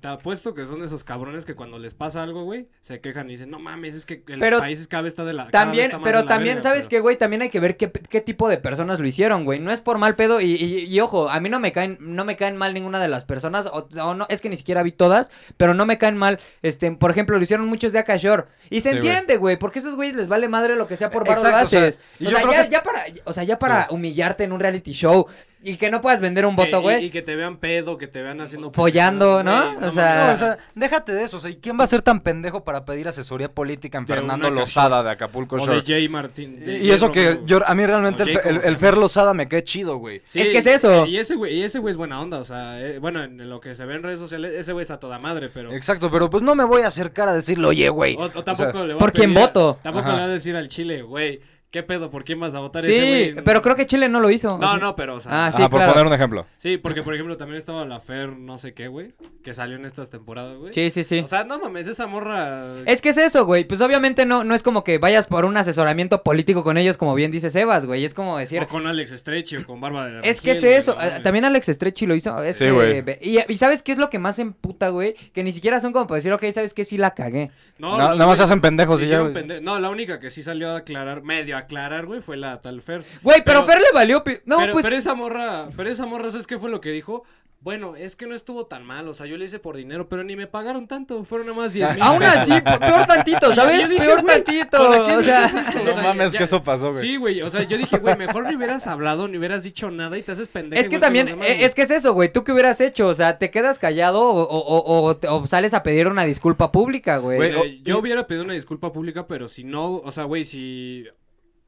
te apuesto que son de esos cabrones que cuando les pasa algo, güey, se quejan y dicen, no mames, es que el Pero país cada vez está de la cada vez También, está más pero de la también, verga, ¿sabes pero- qué, güey? También hay que ver qué, qué tipo de personas lo hicieron, güey. No es por mal pedo y, y- y ojo, a mí no me caen, no me caen mal ninguna de las personas, o, o no, es que ni siquiera vi todas, pero no me caen mal, este, por ejemplo, lo hicieron muchos de Akashore. Y se Sí, entiende, güey, porque a esos güeyes les vale madre lo que sea por varo lo Exacto, o sea, haces. O sea, creo ya, que- ya para, o sea, ya para humillarte en un reality show y que no puedas vender un voto, güey. Y, que te vean pedo, que te vean haciendo... Follando, ¿no? O sea- No, o sea, déjate de eso. O sea, ¿y quién va a ser tan pendejo para pedir asesoría política en De Fernando Lozada de Acapulco O de Shore? Jay Martín. de Y eso que yo, a mí realmente el, Jay, el. Fer Lozada me quedé chido, güey. Sí, Es que es eso. Y ese güey, y ese güey es buena onda, o sea, eh, bueno, en lo que se ve en redes sociales, ese güey es a toda madre, pero... Exacto, pero pues no me voy a acercar a decirle, oye, güey. O, o O tampoco sea, le va ¿por a quién pedir voto? Tampoco Ajá. le va a decir al Chile, güey, ¿qué pedo? ¿Por quién vas a votar ese Sí, güey? pero creo que Chile no lo hizo. No, no, pero, o sea... Ah, sí, Ajá, por claro. poner un ejemplo. Sí, porque, por ejemplo, también estaba la Fer no sé qué, güey, que salió en estas temporadas, güey. Sí, sí, sí. O sea, no mames, esa morra... Es que es eso, güey. Pues obviamente no, no es como que vayas por un asesoramiento político con ellos, como bien dice Sebas, güey. Es como decir. O con Alex Stretch o con Barba de Es que es güey, eso. eh. También Alex Stretchy lo hizo. es Sí, que, güey. ve- y, y ¿sabes qué es lo que más emputa, güey? Que ni siquiera son como para decir, ok, ¿sabes qué? Sí la cagué. No, no, nada más hacen pendejos y ya, pende- No, la única que sí salió a aclarar, medio aclarar, güey, fue la tal Fer. Güey, pero, Fer le valió. pi- No, pero, pues. pero esa morra, pero esa morra, ¿sabes qué fue lo que dijo? Bueno, es que no estuvo tan mal, o sea, yo le hice por dinero, pero ni me pagaron tanto, fueron nada más 10 mil. Aún así, pe- peor tantito, ¿sabes? Dije, peor güey, tantito. ¿para qué O sea? O No sea, mames, ya- que eso pasó, güey. Sí, güey, o sea, yo dije, güey, mejor ni hubieras hablado, ni hubieras dicho nada y te haces pendejo. Es que también, demás, eh, es que es eso, güey. ¿Tú qué hubieras hecho? O sea, ¿te quedas callado o, o- o- sales a pedir una disculpa pública, güey? Güey, Eh, yo hubiera pedido una disculpa pública, pero si no, o sea, güey, si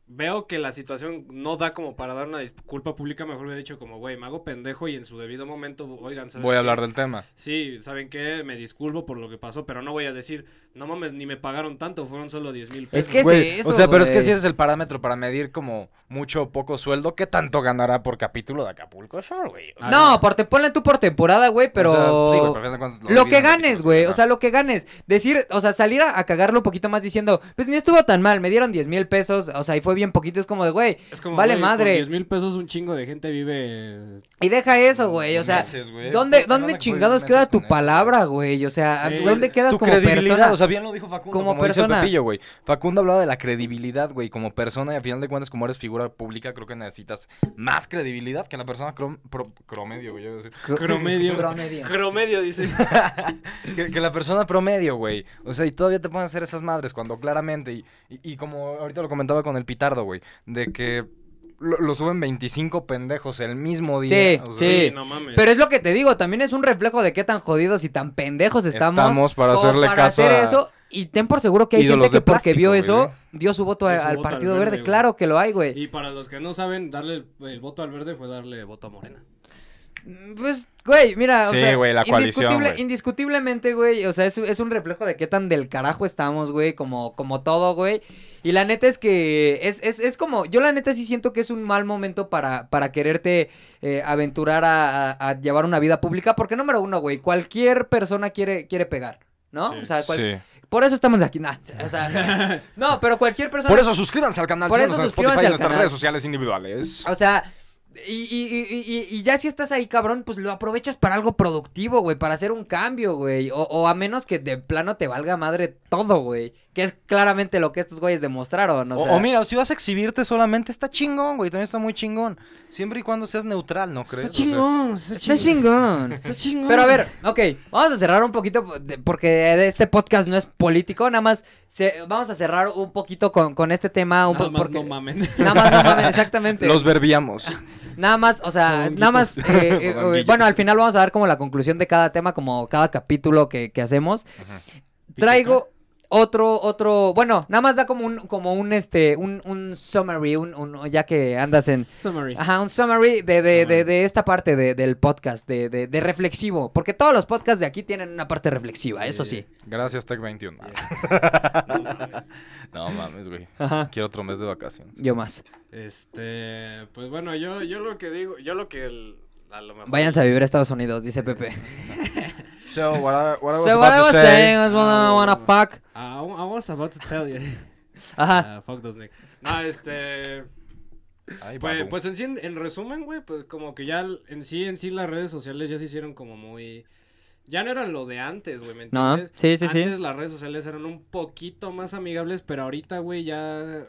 veo que la situación no da como para dar una disculpa pública, mejor hubiera dicho como, güey, me hago pendejo y en su debido momento, oigan, ¿saben Voy a qué? hablar del tema. Sí, ¿saben qué? Me disculpo por lo que pasó, pero no voy a decir, no mames, ni me pagaron tanto, fueron solo 10 mil pesos. Es que Güey, eso, o sea, pero es que si ese es el parámetro para medir como mucho o poco sueldo, ¿qué tanto ganará por capítulo de Acapulco Shore, güey? O sea, No, por te ponle tú por temporada, güey, pero. o sea, sí, güey, Lo que ganes, güey. O sea, lo que ganes. Decir, o sea, salir a, a cagarlo un poquito más diciendo, pues ni estuvo tan mal, me dieron 10 mil pesos. O sea, y fue bien poquito. Es como de, güey, vale güey, con madre. 10 mil pesos un chingo de gente vive... Y deja eso, güey. O sea, Meses, güey. ¿dónde, dónde chingados queda tu eso, palabra, güey? O sea, Sí. ¿dónde quedas tu como credibilidad, persona? o sea, bien lo dijo Facundo, Como como, dice el persona. Pepillo, güey. Facundo hablaba de la credibilidad, güey, como persona y al final de cuentas como eres figura pública, creo que necesitas más credibilidad que la persona crom- pro- promedio, güey, decir. Cromedio. Promedio. Cromedio, dice. que, que la persona promedio, güey. O sea, y todavía te pueden hacer esas madres cuando claramente, y, y, y como ahorita lo comentaba con el güey, de que lo, lo suben 25 pendejos el mismo día. Sí, o sea, sí. no mames. Pero es lo que te digo, también es un reflejo de qué tan jodidos y tan pendejos estamos. Estamos para hacerle para caso hacer a eso. Y ten por seguro que hay gente que porque vio güey, eso, ¿eh? dio su voto Dio a- su al voto al Partido verde. Claro que lo hay, güey. Y para los que no saben, darle el, el voto al verde fue darle voto a Morena. Pues, güey, mira, o sea, güey, la coalición, indiscutible- güey. indiscutiblemente, güey, o sea, es, es un reflejo de qué tan del carajo estamos, güey, como, como todo, güey. Y la neta es que es, es, es como, yo la neta sí siento que es un mal momento para, para quererte eh, aventurar a, a- a llevar una vida pública, porque número uno, güey, cualquier persona quiere, quiere pegar. ¿no? Sí. o sea, cual- Sí. por eso estamos aquí. nah, o sea, no, pero cualquier persona. Por eso suscríbanse al canal, Por eso suscríbanse Spotify al nuestras redes sociales individuales. O sea, Y, y- y- y- y ya si estás ahí, cabrón, pues lo aprovechas para algo productivo, güey, para hacer un cambio, güey. O, o a menos que de plano te valga madre todo, güey. Que es claramente lo que estos güeyes demostraron. O, O, sea, o mira, si vas a exhibirte solamente, está chingón, güey. También está muy chingón. Siempre y cuando seas neutral, ¿no crees? Está O sea, chingón, está chingón. chingón. Está chingón. Pero a ver, ok, vamos a cerrar un poquito porque este podcast no es político, nada más se- vamos a cerrar un poquito con, con este tema. Un Nada po- más porque, no mamen. Nada más, no mames, exactamente. Los verbiamos. Nada más, o sea, nada más. eh, eh, Fonguillos. bueno, al final vamos a dar como la conclusión de cada tema, como cada capítulo que, que hacemos. Traigo otro, otro. Bueno, nada más da como un, como un este, un, un summary, un, un- ya que andas en. Summary. Ajá, un summary de, de, de, Summary. de esta parte de- del podcast, de, de, de reflexivo. Porque todos los podcasts de aquí tienen una parte reflexiva, eso sí. Gracias, Tech 21. No mames. No mames, güey. Ajá. Quiero otro mes de vacaciones. Yo más. Este, pues bueno, yo, yo lo que digo, yo lo que el- a lo mejor. Váyanse a vivir a Estados Unidos, dice Pepe. So, what I, what I was So about what I to was say- saying was wanna, Oh. wanna fuck. I, I was about to tell you. Ajá. Ah, fuck those niggas. No, este. Ay, Pues, pues en sí, en, en resumen, güey, pues como que ya en sí, en sí las redes sociales ya se hicieron como muy... Ya no eran lo de antes, güey, ¿me No, entiendes? sí, sí, sí. Antes las redes sociales eran un poquito más amigables, pero ahorita, güey, ya...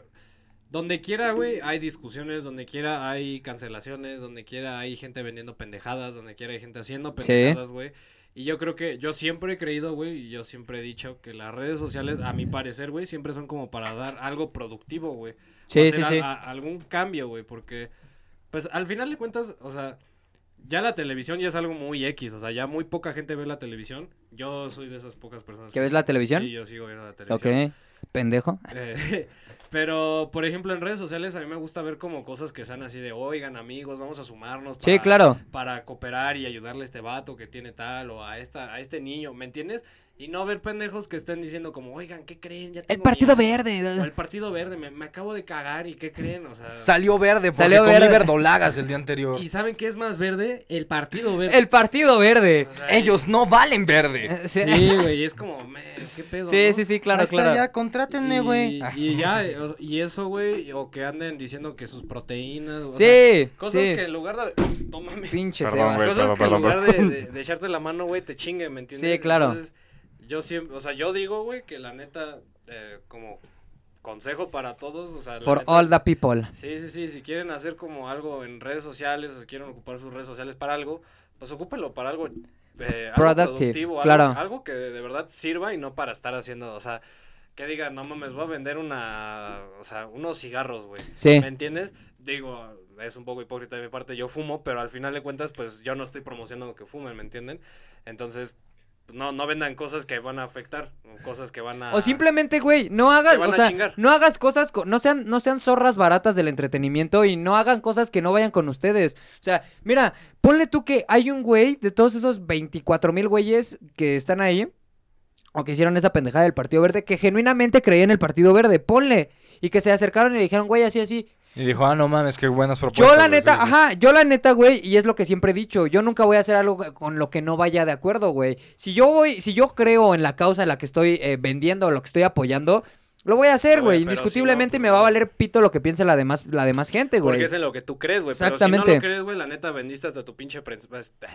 Donde quiera, güey, hay discusiones, donde quiera hay cancelaciones, donde quiera hay gente vendiendo pendejadas, donde quiera hay gente haciendo Sí. pendejadas, güey. Y yo creo que yo siempre he creído, güey, y yo siempre he dicho que las redes sociales, a mi parecer, güey, siempre son como para dar algo productivo, güey. Sí, hacer sí, a- sí. a- algún cambio, güey, porque, pues, al final de cuentas, o sea, ya la televisión ya es algo muy X, o sea, ya muy poca gente ve la televisión. Yo soy de esas pocas personas. ¿Que ves la televisión? Sí, yo sigo viendo la televisión. Ok. Pendejo. Eh, pero, por ejemplo, en redes sociales a mí me gusta ver como cosas que sean así de, oigan, amigos, vamos a sumarnos. Sí, para- claro. Para cooperar y ayudarle a este vato que tiene tal o a esta a este niño, ¿me entiendes? Y no ver pendejos que estén diciendo como, oigan, ¿qué creen? Ya El Partido miedo". O Verde. el Partido Verde, me, me acabo de cagar y ¿qué creen? O sea... Salió verde porque Salió comí verde. verdolagas el día anterior. ¿Y saben qué es más verde? El Partido Verde. El Partido Verde. O sea, Ellos no valen verde. Eh, Sí, güey, es como, "Me, ¿qué pedo? sí, no?". sí, sí, claro, Ahí está, claro. ya, contrátenme, güey. Y, y ya, o- y eso, güey, o que anden diciendo que sus proteínas. o sea, Sí, cosas sí. que en lugar de. No mames. Pinche Perdón. Cosas perdón, que en perdón, lugar de, de- de echarte la mano, güey, te chinguen, ¿me entiendes? Sí, claro. Entonces, yo siempre, o sea, yo digo, güey, que la neta, eh, como consejo para todos, o sea, For all es- the people. Sí, sí, sí, si quieren hacer como algo en redes sociales o si quieren ocupar sus redes sociales para algo, pues ocúpenlo para algo, eh, algo productivo, claro. algo, algo que de verdad sirva y no para estar haciendo, o sea, que digan, no mames, voy a vender una, o sea, unos cigarros, güey. Sí. ¿Me entiendes? Digo, es un poco hipócrita de mi parte, yo fumo, pero al final de cuentas, pues yo no estoy promocionando que fumen, ¿me entienden? Entonces, no, no vendan cosas que van a afectar, cosas que van a... O simplemente, güey, no hagas, o sea, no hagas cosas, co- no sean, no sean zorras baratas del entretenimiento y no hagan cosas que no vayan con ustedes. O sea, mira, ponle tú que hay un güey de todos esos 24 mil güeyes que están ahí, o que hicieron esa pendejada del Partido Verde, que genuinamente creían en el Partido Verde, ponle, y que se acercaron y le dijeron, güey, así, así. Y dijo, ah, no mames, qué buenas propuestas. Yo la neta, sí, sí. ajá, yo la neta, güey, y es lo que siempre he dicho, yo nunca voy a hacer algo con lo que no vaya de acuerdo, güey. Si yo voy, si yo creo en la causa en la que estoy eh, vendiendo, lo que estoy apoyando, lo voy a hacer, Güey, si no, Indiscutiblemente pues, me va a no. valer pito lo que piense la demás, la demás gente, güey. Porque es en lo que tú crees, güey. Pero si no Exactamente. lo crees, güey, la neta vendiste hasta tu pinche prensa. pues, eh,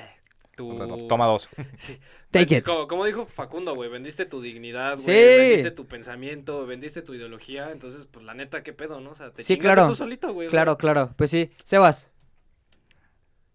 Tu... Toma dos. Sí. Take it. Como, como dijo Facundo, güey, vendiste tu dignidad, güey, Sí. vendiste tu pensamiento, vendiste tu ideología, entonces, pues, la neta, qué pedo, ¿no? O sea, te Sí, claro. tú solito, güey. Claro, claro. Pues sí. Sebas.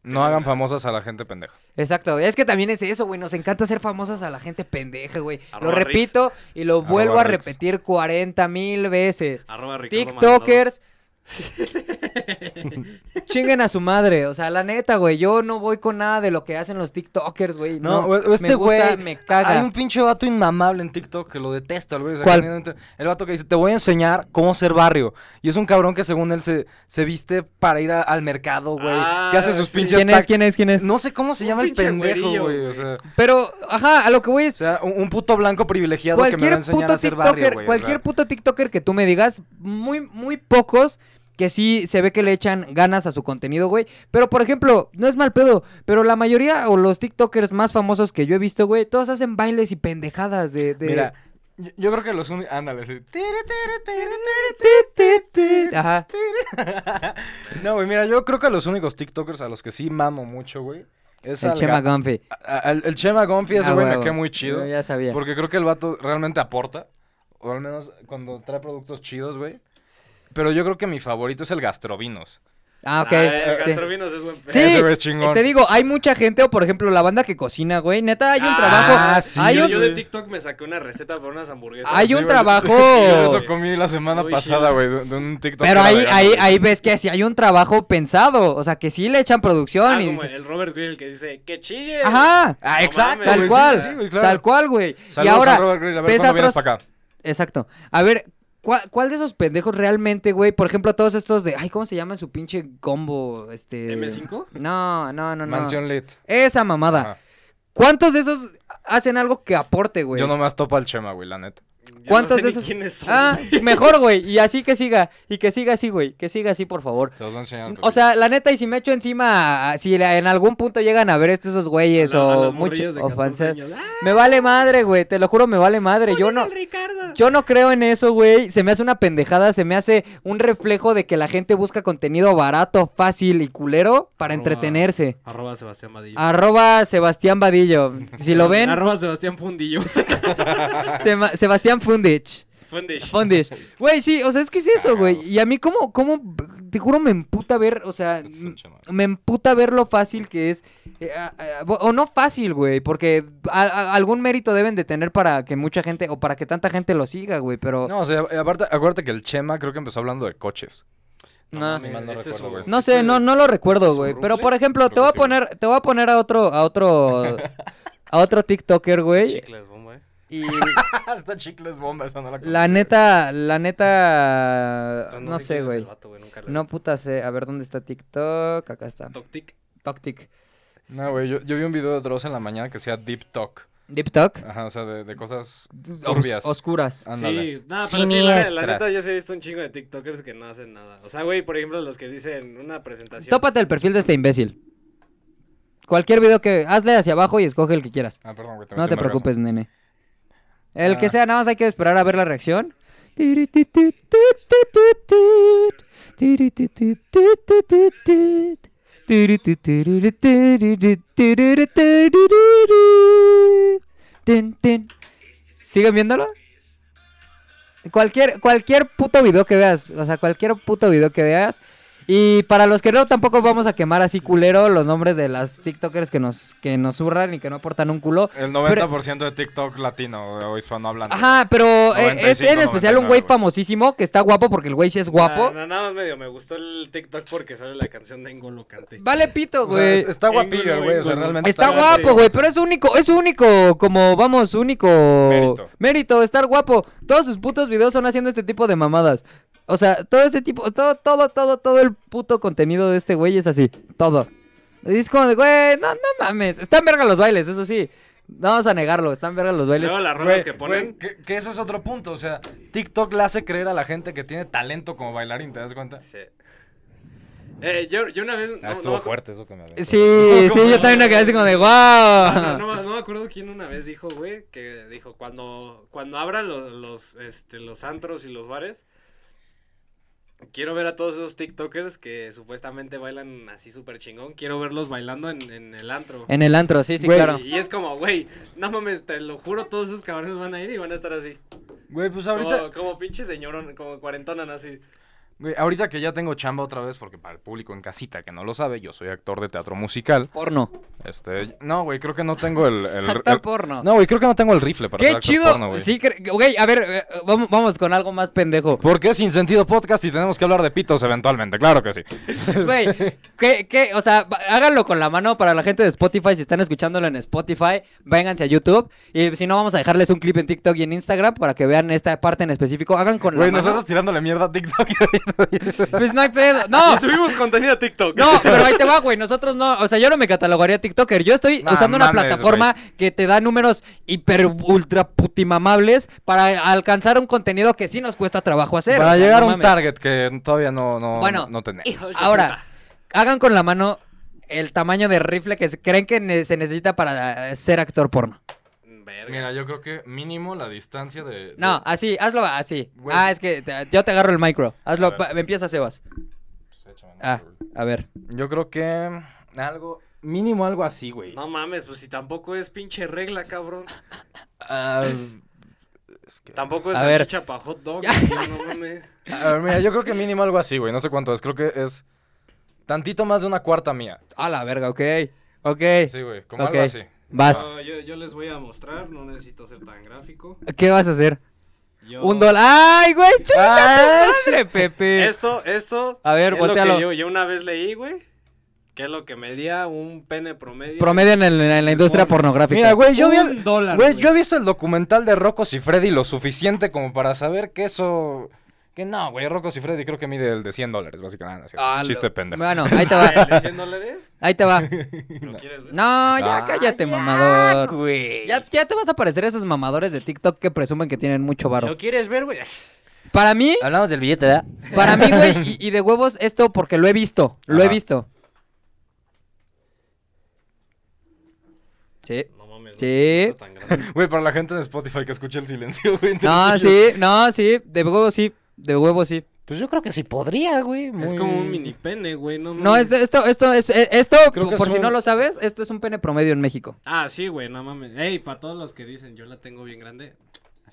No hagan famosas a la gente pendeja. Exacto, es que también es eso, güey. Nos encanta hacer famosas a la gente pendeja, güey. Lo repito y lo Arroba vuelvo a repetir 40 mil veces. Arroba Ricardo TikTokers. Chinguen a su madre, o sea, la neta, güey, yo no voy con nada de lo que hacen los TikTokers, güey. No, No, güey, este me güey. me caga. Hay un pinche vato inmamable en TikTok que lo detesto, el güey. o sea, ¿Cuál? El vato que dice, te voy a enseñar cómo ser barrio. Y es un cabrón que según él se, se viste para ir a- al mercado, güey. Ah, que hace sus sí. pinches ¿Quién es? ¿Quién es? ¿Quién es? No sé cómo se Un llama el pendejo, güey. O sea, Pero, ajá, a lo que voy o es. sea, un, un puto blanco privilegiado que me va a Cualquier enseñar puto a ser TikToker, barrio, güey. o cualquier sea. puto TikToker que tú me digas, muy, muy pocos que sí se ve que le echan ganas a su contenido, güey. Pero, por ejemplo, no es mal pedo, pero la mayoría o los TikTokers más famosos que yo he visto, güey, todos hacen bailes y pendejadas de... de- Mira, Yo, yo creo que los únicos. Ándale, sí. Ajá. No, güey, mira, yo creo que los únicos TikTokers a los que sí mamo mucho, güey. Es El al Chema ga- Gumpy. a- a- El, el Chema Gonfi, ese Ah, güey me queda muy chido. Yo ya sabía. Porque creo que el vato realmente aporta. O al menos cuando trae productos chidos, güey. Pero yo creo que mi favorito es el Gastrovinos. Ah, ok. Ah, el sí. Gastrovinos es buen pedo. Sí, Ese es chingón. te digo, hay mucha gente, o por ejemplo, la banda que cocina, güey. Neta, hay un Ah, trabajo. sí, hay yo, un, yo de. TikTok me saqué una receta para unas hamburguesas. hay un trabajo. Yo eso comí la semana pasada, güey, de, de un TikTok. Pero ahí, ahí, ahí ves que sí hay un trabajo pensado. O sea, que sí le echan producción. Ah, y como dice- el Robert Grill que dice, que chille. Ajá. Ah, exacto. Tal cual. sí, güey, claro. Tal cual, güey. Y Saludos ahora, a Robert Grill, a ver ves vienes para acá. Exacto. A ver, ¿cuál, cuál de esos pendejos realmente, güey? Por ejemplo, todos estos de. Ay, ¿cómo se llama su pinche combo? Este. ¿M5? No, no, no, no. Mansión Lit. Esa mamada. Ajá. ¿Cuántos de esos hacen algo que aporte, güey? Yo nomás topo al Chema, güey, la neta. Ya ¿Cuántos no sé de ni esos? quiénes son. Ah, mejor, güey. Y así que siga. Y que siga así, güey. Que siga así, por favor. Te los voy a enseñar. O sea, la neta, y si me echo encima, si en algún punto llegan a ver estos esos güeyes A la- o los mucho morrillos de o 14 fans- años. ¡Ah, me vale madre, güey, te lo juro, me vale madre. Yo no el Ricardo! yo no creo en eso, güey. Se me hace una pendejada, se me hace un reflejo de que la gente busca contenido barato, fácil y culero para Arroba- entretenerse. Arroba Sebastián Vadillo. Arroba Sebastián Vadillo. Si lo ven, Arroba Sebastián Fundillo. Sema- Sebastián Fundich. Fundish. Fondish. Güey, sí, o sea, es que es eso, güey. Y a mí, como, como, te juro, me emputa ver, o sea, me emputa ver lo fácil que es. eh, a- a- o no fácil, güey, porque a- a- algún mérito deben de tener para que mucha gente, o para que tanta gente lo siga, güey, pero. No, o sea, aparte, acuérdate que el Chema creo que empezó hablando de coches. No. mal no este recuerdo. No sé, no, no lo recuerdo, ¿este es su güey. Pero por ejemplo, te voy a poner, te voy a poner a otro, a otro, a otro TikToker, güey. Y Está chicles bomba, esa no la la neta, la neta, No, no sé güey. vato, güey, nunca lo he No visto. puta sé. A ver dónde está TikTok. Acá está. Toctic. TokTik. No, güey, yo, yo vi un video de Dross en la mañana que decía Deep Talk. Deep Talk. Ajá, o sea, de, de cosas Os- turbias. oscuras. Ándale. Sí, no, pero sí, la, la neta, yo sí he visto un chingo de TikTokers que no hacen nada. O sea, güey, por ejemplo, los que dicen una presentación. Tópate el perfil de este imbécil. Cualquier video que hazle hacia abajo y escoge el que quieras. Ah, perdón, güey. No te preocupes, nene. El que Ah. sea, nada más hay que esperar a ver la reacción. ¿Siguen viéndolo? Cualquier, cualquier puto video que veas, o sea, cualquier puto video que veas. Y para los que no, tampoco vamos a quemar así culero los nombres de las TikTokers que nos, que nos zurran y que no aportan un culo. El 90% de TikTok latino o hispanohablante. Ajá, pero eh, es 95, en especial un güey 99, famosísimo que está guapo porque el güey sí es guapo. No, nada más medio me gustó el TikTok porque sale la canción de Engolo Cante. Vale pito, O sea, güey. es- está guapillo el güey, o sea, realmente Está Está guapo, güey, pero es único, es único, como, vamos, único Mérito. mérito, estar guapo. Todos sus putos videos son haciendo este tipo de mamadas. O sea, todo este tipo, todo, todo, todo, todo el puto contenido de este güey es así, todo. Y es como de, güey, no, no mames. Están verga los bailes, eso sí. No vamos a negarlo, están verga los bailes. Luego las rolas que ponen. güey, que, que ese es otro punto, o sea, TikTok le hace creer a la gente que tiene talento como bailarín, ¿te das cuenta? Sí. Eh, yo, yo una vez. Ah, no- estuvo no fuerte eso que me aventó. Sí, sí, yo también me quedé así como de, wow. No, no, me- no me acuerdo quién una vez dijo, güey, que dijo, cuando, cuando abran los, los, este, los antros y los bares, quiero ver a todos esos TikTokers que supuestamente bailan así súper chingón, quiero verlos bailando en, en el antro. En el antro, sí, sí, Güey, claro. Y es como, güey, no mames, te lo juro, todos esos cabrones van a ir y van a estar así. Güey, pues ahorita, Como, como pinche señor, como cuarentonan así. Güey, ahorita que ya tengo chamba otra vez, porque para el público en casita que no lo sabe, yo soy actor de teatro musical. Porno. Este, no, güey, creo que no tengo el... el- Actor el- porno. no, güey, creo que no tengo el rifle para ser Qué actor chido. porno, güey. sí, güey, a ver, eh, vamos, vamos con algo más pendejo. Porque es sin sentido podcast y tenemos que hablar de pitos eventualmente, claro que sí. Güey, ¿qué, qué? O sea, háganlo con la mano para la gente de Spotify. Si están escuchándolo en Spotify, vénganse a YouTube. Y si no, vamos a dejarles un clip en TikTok y en Instagram para que vean esta parte en específico. Hagan con Güey, la mano. nosotros tirándole mierda a TikTok. Pues no hay pedo. No, Y subimos contenido a TikTok. no, pero ahí te va, güey. Nosotros no. O sea, yo no me catalogaría TikToker. Yo estoy Nah, usando una plataforma que te da números hiper ultra putimamables para alcanzar un contenido que sí nos cuesta trabajo hacer. para o sea, llegar no a un mames. target que todavía no, no, Bueno, no, tenemos. Ahora, hagan con la mano el tamaño de rifle que se- creen que ne- se necesita para ser actor porno. Verga. Mira, yo creo que mínimo la distancia de... No, de- así, hazlo así. Güey. Ah, es que te- yo te agarro el micro. Hazlo, A ver. pa- empieza Sebas. Échame, no, Ah, güey. a ver. Yo creo que algo, mínimo algo así, güey. No mames, pues si tampoco es pinche regla, cabrón. Ah, es que- Tampoco es A ver. salchicha pa' hot dog. güey, no mames. A ver, mira, yo creo que mínimo algo así, güey. No sé cuánto es. Creo que es tantito más de una cuarta mía. A la verga, ok. Ok. Sí, güey. Como Ok. algo así. Vas. No, yo, yo les voy a mostrar, no necesito ser tan gráfico. ¿Qué vas a hacer? Yo- Un dólar. ¡Ay, güey! ¡Chinga tu madre, Pepe! Esto, esto. A ver, es lo voltealo. que yo, yo una vez leí, güey. Que es lo que medía un pene promedio. Promedio en, el- en la industria Porno. pornográfica. Mira, güey, yo vi Un el... dólar, Güey, güey. yo he visto el documental de Rocco y Freddy lo suficiente como para saber que eso... Que no, güey, Rocco y Freddy creo que mide el de 100 dólares, básicamente. No. Ah, Chiste lo- pendejo. Bueno, ahí te va. ¿El de 100 dólares? Ahí te va. ¿Lo quieres ver? No, ya Ah, cállate, ya, mamador. güey. Ya, ya te vas a parecer a esos mamadores de TikTok que presumen que tienen mucho varo. ¿Lo quieres ver, güey? Para mí, Hablamos del billete, ¿verdad? para mí, güey, y, y de huevos esto porque lo he visto. Lo he visto. Sí. No mames. no Sí. Güey, para la gente en Spotify que escucha el silencio, güey. No, sí, no, sí. De huevos sí. De huevos sí. Pues yo creo que sí podría, güey. Es como un mini pene, güey. No, No, mames. es- esto, esto es, eh, esto, Creo que por es si un- no lo sabes, esto es un pene promedio en México. Ah, sí, güey, no mames. Ey, para todos los que dicen, yo la tengo bien grande.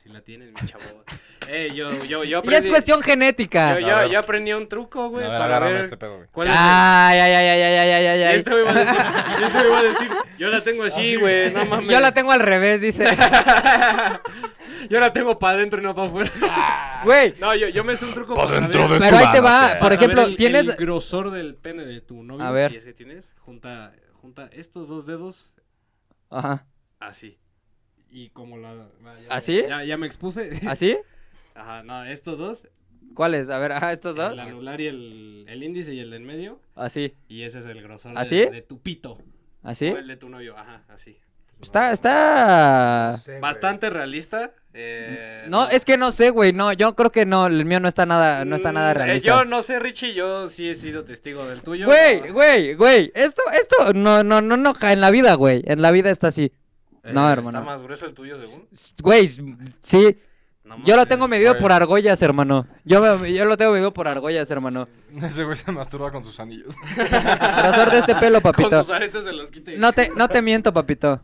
Así la tienes, mi chavo. Ey, yo, yo, yo Y es cuestión genética. Yo, A yo, yo aprendí un truco, güey, A ver, para ver este pedo, güey. cuál es. el- Ay, ay, ay, ay, ay, ay, ay, ay, este güey va a decir, a yo la tengo así, güey, no mames. Yo la tengo al revés, dice. Yo la tengo para adentro y no para afuera. Güey, No, yo, yo me sé un truco Pa' para dentro saber, de pero ahí te va. Por para ejemplo, saber el- tienes. el grosor del pene de tu novio, A ver. si es que tienes, junta, junta estos dos dedos Ajá. así. Y como la... ya- ¿Así? Ya, ya me expuse. ¿Así? Ajá, no, estos dos. ¿Cuáles? A ver, ajá, estos dos. El anular y el, el índice y el de en medio. Así. Y ese es el grosor ¿Así? de, de tu pito. ¿Así? O el de tu novio, ajá, así. Está, está. Bastante realista. eh, No, es que no sé, güey. No, yo creo que no. El mío no está nada, no está nada Mm, eh, realista. yo no sé, Richie, yo sí he sido testigo del tuyo. Güey, no. güey, güey. Esto, esto no, no, no, no. En la vida, güey. En la vida está así. No, Eh, hermano. ¿Está más grueso el tuyo, según? Güey, sí. No Yo lo tengo medido güey. por argollas, hermano. Yo, me- yo lo tengo medido por argollas, hermano. Ese güey se masturba con sus anillos. Grosor de este pelo, Con papito. sus aretes se los quita y- No te, no te miento, papito.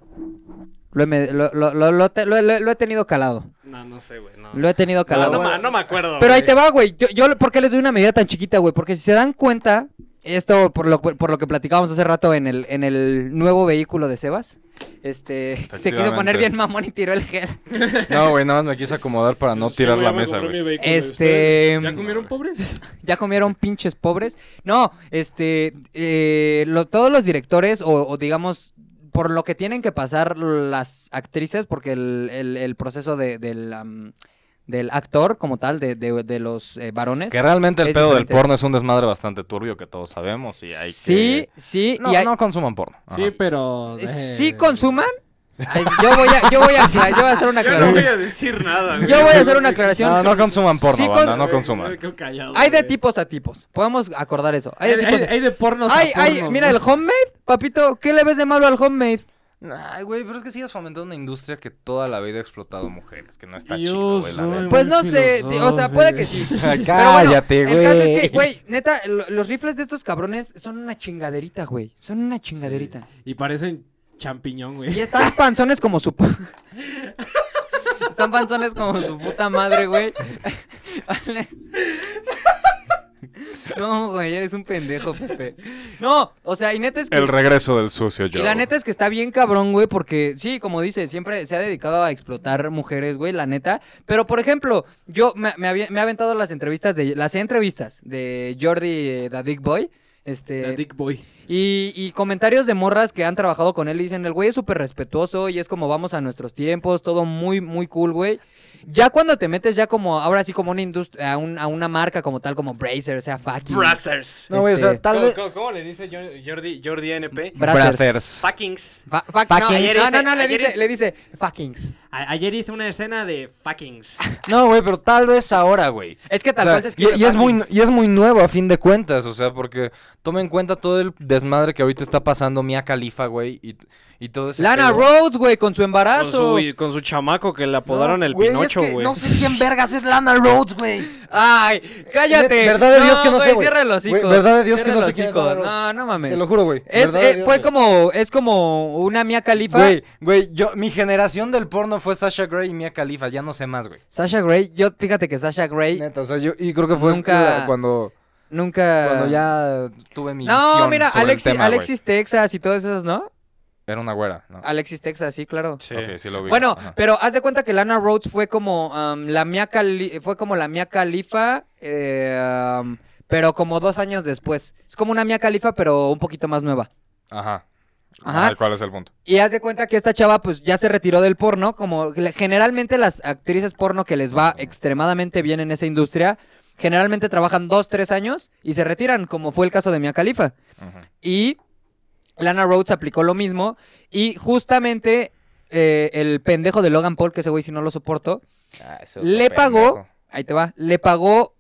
Lo he, me- lo, lo, lo, lo te- lo- lo- lo he tenido calado. No, no sé, güey. No. Lo he tenido calado. no, ma- no me acuerdo. Pero ahí te va, güey. Yo, yo, ¿por qué les doy una medida tan chiquita, güey? Porque si se dan cuenta, esto por lo, por lo que platicábamos hace rato en el, en el nuevo vehículo de Sebas, este, se quiso poner bien mamón y tiró el gel. No, güey, nada más me quise acomodar para no Sí, tirar la mesa, güey. Este, ustedes. ¿Ya comieron pobres? ya comieron pinches pobres. No, este, eh, lo- todos los directores o, o digamos por lo que tienen que pasar las actrices, porque el, el- el proceso de- del, del actor como tal, de, de- de los eh, varones. Que realmente el pedo del porno es un desmadre bastante turbio que todos sabemos y hay Sí, que... sí, No, y hay- no consuman porno. Ajá. Sí, pero. Eh, eh, ¿Sí consuman? Ay, yo voy a, yo voy a, yo voy a hacer una Yo no voy aclaración. a decir nada, güey. Yo voy a hacer una aclaración. No, no consuman porno, Sí banda, no consuman. callado, Hay de güey. tipos a tipos. Podemos acordar eso. Hay Hay, de hay- tipos. hay de pornos Ay, a pornos, mira ¿no? el homemade, papito. ¿Qué le ves de malo al homemade? Ay, güey, pero es que sigues fomentando una industria que toda la vida ha explotado mujeres, que no está Yo chido, güey, la. Pues no sé, o sea, puede que sí. Pero bueno, Cállate, El caso es que, güey. güey, neta, lo- los rifles de estos cabrones son una chingaderita, güey. Son una chingaderita. Y parecen champiñón, güey. Y están panzones como su... están panzones como su puta madre, güey. Vale. No, güey, eres un pendejo, Pepe. No, o sea, y neta es que... El regreso del sucio Y yo. la neta es que está bien cabrón, güey, porque sí, como dice, siempre se ha dedicado a explotar mujeres, güey, la neta. Pero, por ejemplo, yo me, me había- me he aventado las entrevistas de, las entrevistas de Jordi, eh, The Dick Boy. Este, The Dick Boy. y, y comentarios de morras que han trabajado con él y dicen, el güey es súper respetuoso y es como vamos a nuestros tiempos, todo muy, muy cool, güey. Ya cuando te metes ya como, ahora sí como una industria, a, un- a una marca como tal, como Bracer, o sea, fucking. Brazzers. No, güey, o sea, este, tal ¿Cómo, vez... cómo- cómo le dice Jo- Jordi, Jordi NP? Brazzers. Brazzers. Fuckings. Fa- fuck- Fucking. no, Ayer no, hice- no, no, le dice, hice- le dice fuckings. A- ayer hice una escena de fuckings. No, güey, pero tal vez ahora, güey. Es que O tal sea, cual se y, y es muy, fuckings. y es muy nuevo a fin de cuentas, o sea, porque toma en cuenta todo el desmadre que ahorita está pasando Mia Khalifa, güey, y, y todo ese Lana pedo. Rhodes, güey, con su Con embarazo. su, con su chamaco que le apodaron No, el güey, es Pinocho, que güey. No sé quién vergas es Lana Rhodes, güey. Ay, cállate. Verdad de Dios que no sé, güey. Cierra el hocico. Verdad de Dios que no sé quién es hocico. Lana Rhodes. No, no mames. Te lo juro, güey. Es, eh, Dios, fue como, es como una Mia Khalifa. Güey, güey, yo, mi generación del porno fue Sasha Grey y Mia Khalifa, ya no sé más, güey. Sasha Grey, yo fíjate que Sasha Grey Neta, o sea, yo, y creo que fue Nunca- cuando, nunca... cuando ya tuve mi No, mira, Alexis, güey. Alexis Texas y todas esas, ¿no? Era una güera, ¿no? Alexis Texas, sí, claro. Sí. Ok, sí lo vi. Bueno, ajá. pero haz de cuenta que Lana Rhodes fue como um, la Mia Khali- fue como la Mia Khalifa, eh, um, pero como dos años después. Es como una Mia Khalifa, pero un poquito más nueva. Ajá. Ajá. Ajá. ¿Cuál es el punto? Y haz de cuenta que esta chava pues ya se retiró del porno, como generalmente las actrices porno que les va extremadamente bien en esa industria, generalmente trabajan dos, tres años y se retiran, como fue el caso de Mia Khalifa. Ujú. Y Lana Rhodes aplicó lo mismo y justamente eh, el pendejo de Logan Paul, que ese güey si no lo soporto, Ah, le pagó, pendejo. ahí te va, le pagó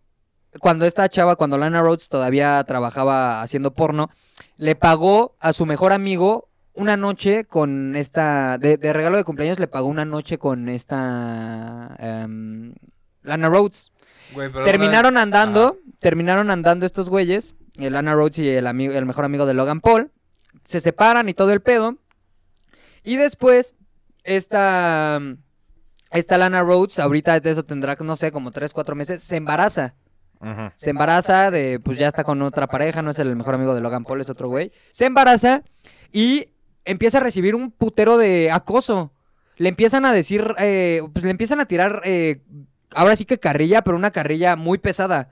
cuando esta chava, cuando Lana Rhodes todavía trabajaba haciendo porno, le pagó a su mejor amigo una noche con esta, de, de regalo de cumpleaños le pagó una noche con esta em, Lana Rhodes. Güey, Terminaron una- andando, terminaron andando estos güeyes, el Lana Rhodes y el, amigo, el mejor amigo de Logan Paul, se separan y todo el pedo. Y después, esta, esta Lana Rhodes, ahorita de eso tendrá, no sé, como 3, 4 meses, se embaraza. Se embaraza de, pues ya está con otra pareja, no es el mejor amigo de Logan Paul, es otro güey. Se embaraza y empieza a recibir un putero de acoso. Le empiezan a decir, eh, pues le empiezan a tirar, eh, ahora sí que carrilla, pero una carrilla muy pesada.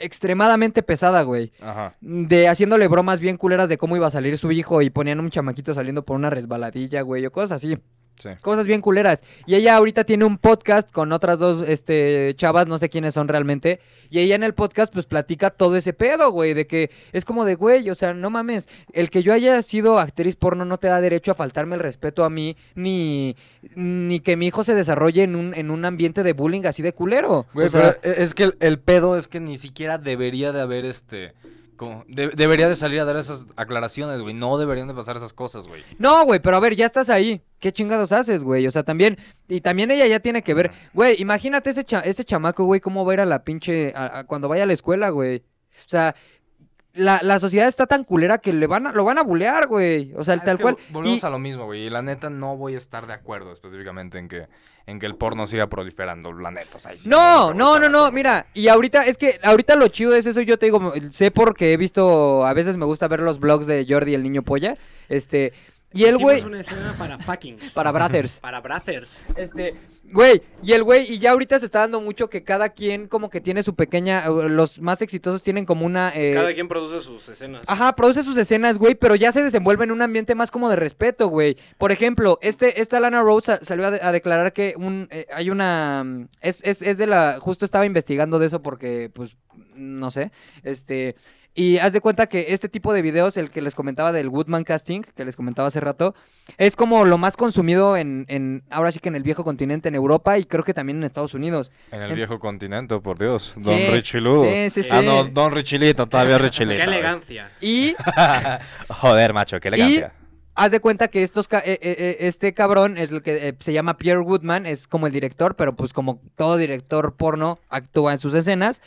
Extremadamente pesada, güey. Ajá. De haciéndole bromas bien culeras de cómo iba a salir su hijo y ponían un chamaquito saliendo por una resbaladilla, güey, o cosas así. Sí. Cosas bien culeras. Y ella ahorita tiene un podcast con otras dos este, chavas, no sé quiénes son realmente. Y ella en el podcast pues platica todo ese pedo, güey. De que es como de, güey, o sea, no mames. El que yo haya sido actriz porno no te da derecho a faltarme el respeto a mí. Ni, ni que mi hijo se desarrolle en un, en un ambiente de bullying así de culero. Güey, o sea, pero e- es que el, el pedo es que ni siquiera debería de haber este... Como, de- debería de salir a dar esas aclaraciones, güey. No deberían de pasar esas cosas, güey. No, güey, pero a ver, ya estás ahí. ¿Qué chingados haces, güey? O sea, también. Y también ella ya tiene que ver. Güey, imagínate ese, cha- ese chamaco, güey, cómo va a ir a la pinche. a- a cuando vaya a la escuela, güey. O sea. La, la sociedad está tan culera que le van a, lo van a bulear, güey. O sea, el Ah, es tal cual. vo- Volvemos Y- a lo mismo, güey. Y la neta no voy a estar de acuerdo específicamente en que, en que el porno siga proliferando, la neta. o sea, ahí sí No, no, no, no, mira, y ahorita, es que ahorita lo chido es eso, yo te digo, sé porque he visto, a veces me gusta ver los blogs de Jordi el niño polla, este, y el güey, una escena para fuckings. para Brothers, Para Brothers. Este, güey, y el güey, y ya ahorita se está dando mucho que cada quien como que tiene su pequeña, los más exitosos tienen como una... eh, Cada quien produce sus escenas. Ajá, produce sus escenas, güey, pero ya se desenvuelve en un ambiente más como de respeto, güey. Por ejemplo, este, esta Lana Rhodes sa- salió a, de- a declarar que un, eh, hay una... mm, Es, es, es de la... Justo estaba investigando de eso porque, pues, no sé. Este... Y haz de cuenta que este tipo de videos, el que les comentaba del Woodman Casting, que les comentaba hace rato, es como lo más consumido en, en ahora sí que en el viejo continente, en Europa y creo que también en Estados Unidos. En el En- viejo continente, por Dios. Don Sí, Richiludo. sí, sí, Ah, sí. no, Don Richilito, todavía Richilito. Qué elegancia. Y Joder, macho, qué elegancia. haz de cuenta que estos ca- eh, eh, eh, este cabrón es el que eh, se llama Pierre Woodman, es como el director, pero pues como todo director porno actúa en sus escenas.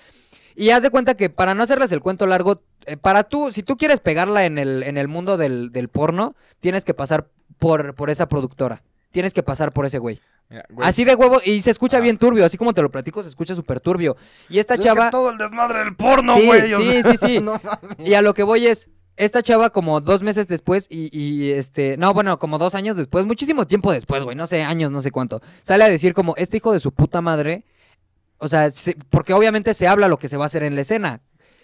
Y haz de cuenta que para no hacerles el cuento largo, eh, para tú, si tú quieres pegarla en el, en el mundo del, del porno, tienes que pasar por, por esa productora. Tienes que pasar por ese güey. Mira, güey, Así de huevo, y se escucha Ah. bien turbio, así como te lo platico, se escucha súper turbio. Y esta es que chava... todo el desmadre del porno, Sí, güey. sí, sea, sí, sí. no. Y a lo que voy es, esta chava como dos meses después y, y, este, no, bueno, como dos años después, muchísimo tiempo después, güey, no sé, años, no sé cuánto, sale a decir como, este hijo de su puta madre, o sea, se- porque obviamente se habla lo que se va a hacer en la escena.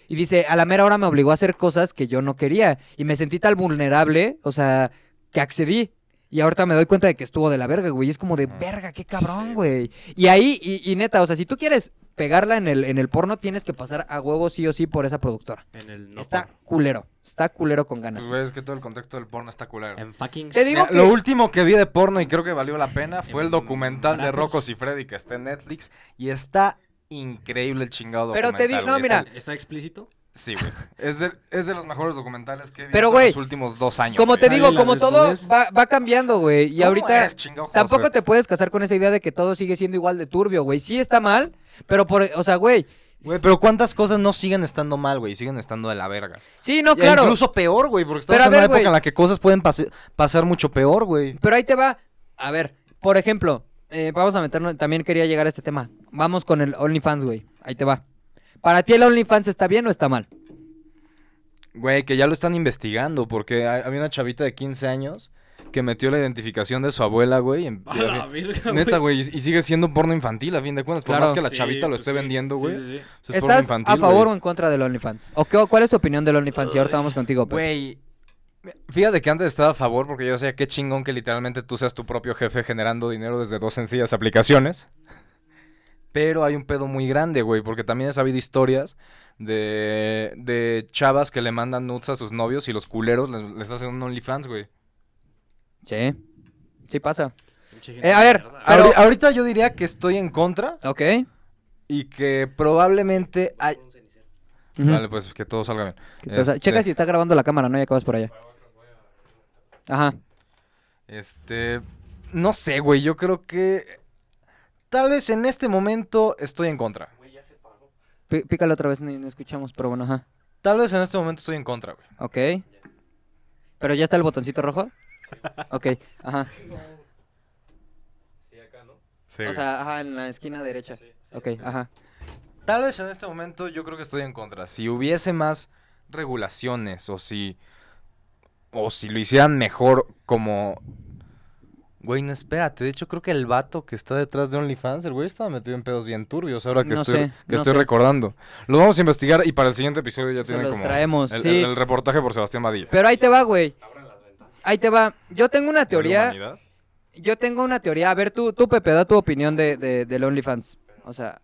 Y dice, a la mera hora me obligó a hacer cosas que yo no quería. Y me sentí tan vulnerable, o sea, que accedí. Y ahorita me doy cuenta de que estuvo de la verga, güey. Y es como de, verga, qué cabrón, güey. Y ahí, y, y neta, o sea, si tú quieres pegarla en el, en el porno, tienes que pasar a huevo sí o sí por esa productora. En el no está porno. culero. Está culero con ganas. Pues, güey, es que todo el contexto del porno está culero. En fucking. Te digo que- Lo último que vi de porno y creo que valió la pena fue el En documental de. Rocco y Freddy que está en Netflix y está increíble el chingado Pero te documental. di- no, güey. mira, Es el- ¿Está explícito? Sí, güey. Es de, es de los mejores documentales que he visto Pero, güey, en los últimos dos años. Como te digo, como todo va, va cambiando, güey. Y ¿Cómo ahorita eres, chingado tampoco te puedes casar con esa idea de que todo sigue siendo igual de turbio, güey. Sí está mal, pero por, o sea, güey. Güey, pero ¿cuántas cosas no siguen estando mal, güey? Siguen estando de la verga. Sí, no, E claro. incluso peor, güey, porque estamos Pero en ver, una época en la que cosas pueden pase- pasar mucho peor, güey. Pero ahí te va. A ver, por ejemplo, eh, vamos a meternos. También quería llegar a este tema. Vamos con el OnlyFans, güey. Ahí te va. ¿Para ti el OnlyFans está bien o está mal? Güey, que ya lo están investigando, porque había una chavita de 15 años que metió la identificación de su abuela, güey. en- A la verga, Neta, güey, y y sigue siendo porno infantil, a fin de cuentas. Por Claro. más que la Sí, chavita lo pues esté sí, vendiendo, güey. sí, sí. pues es porno ¿Estás infantil, a favor güey. o en contra del OnlyFans? ¿O qué- cuál es tu opinión del OnlyFans? Y ahorita vamos contigo, Pepe. Güey, fíjate que antes estaba a favor porque yo decía qué chingón que literalmente tú seas tu propio jefe generando dinero desde dos sencillas aplicaciones. Pero hay un pedo muy grande, güey, porque también he sabido historias de, de chavas que le mandan nudes a sus novios y los culeros les, les hacen un OnlyFans, güey. Sí. Sí pasa. Eh, a ver. Pero- Ahori- ahorita yo diría que estoy en contra Ok. y que probablemente hay... Vale, pues que todo salga bien. Este- Checa si está grabando la cámara, ¿no? Ya acabas por allá. Ajá. Este, no sé, güey, yo creo que tal vez en este momento estoy en contra. Pí- Pícale otra vez, ni, ni escuchamos, pero bueno, ajá. Tal vez en este momento estoy en contra, güey. Ok. ¿Pero ya está el botoncito rojo? Ok, ajá. Sí, O güey. sea, ajá, en la esquina derecha. Ok, ajá. tal vez en este momento yo creo que estoy en contra. Si hubiese más regulaciones o si o si lo hicieran mejor como Güey, no espérate, de hecho creo que el vato que está detrás de OnlyFans, el güey estaba metido en pedos bien turbios ahora que No estoy, sé, que no estoy sé. recordando. Lo vamos a investigar y para el siguiente episodio ya Se tienen los como traemos, el, sí. el- el reportaje por Sebastián Badilla. Pero ahí te va, güey. Ahí te va. Yo tengo una ¿De la teoría. Yo tengo una teoría. A ver, tú, tú Pepe, da tu opinión de, de, del OnlyFans. O sea,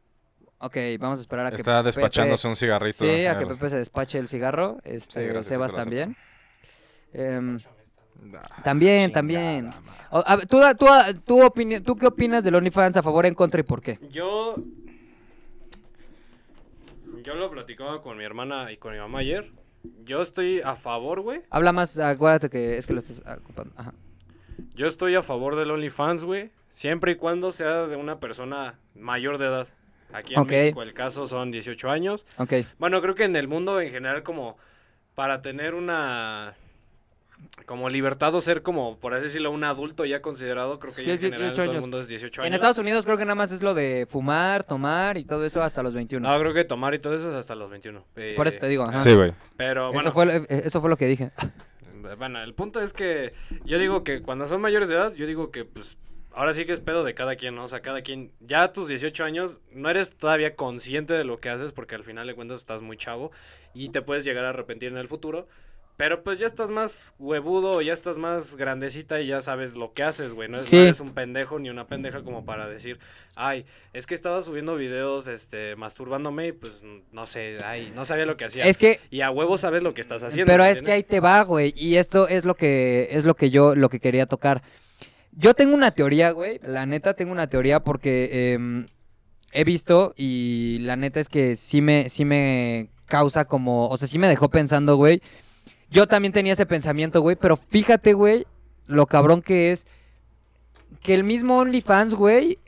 ok, vamos a esperar a que Está despachándose Pepe- un cigarrito. Sí, a que el- Pepe se despache el cigarro. Este, Sí, gracias, Sebas también. Em, Ah, también, también. O- a ver, tú, tú, da- tú, opini- ¿Tú qué opinas del OnlyFans? ¿A favor, en contra y por qué? Yo. Yo lo platicaba con mi hermana y con mi mamá ayer. Yo estoy a favor, güey. Habla más, acuérdate que es que lo estás ocupando. Ajá. Yo estoy a favor del OnlyFans, güey. Siempre y cuando sea de una persona mayor de edad. Aquí en. México el caso son 18 años. Ok. Bueno, creo que en el mundo en general como para tener una como libertad o ser como, por así decirlo, un adulto ya considerado, creo que Sí, ya en general 18 todo el mundo es 18 En años. Estados Unidos creo que nada más es lo de fumar, tomar y todo eso hasta los 21. No, creo que tomar y todo eso es hasta los 21. Eh, Por eso te digo, ajá. Sí, güey. Pero bueno, eso, fue, lo- eh, eso fue lo que dije. bueno, el punto es que yo digo que cuando son mayores de edad, yo digo que pues ahora sí que es pedo de cada quien, ¿no? O sea, cada quien, ya a tus 18 años no eres todavía consciente de lo que haces porque al final de cuentas estás muy chavo y te puedes llegar a arrepentir en el futuro. Pero pues ya estás más huevudo, ya estás más grandecita y ya sabes lo que haces, güey. No, es- Sí. no eres un pendejo ni una pendeja como para decir, ay, es que estaba subiendo videos, este, masturbándome y pues no sé, ay, no sabía lo que hacía. Es que Y a huevo sabes lo que estás haciendo. Pero ¿me es que ahí te va, güey. Y esto es lo que es lo que yo lo que quería tocar. Yo tengo una teoría, güey. La neta tengo una teoría porque em, he visto y la neta es que sí me sí me causa como, o sea, sí me dejó pensando, güey. Yo también tenía ese pensamiento, güey, pero fíjate, güey, lo cabrón que es que el mismo OnlyFans, güey,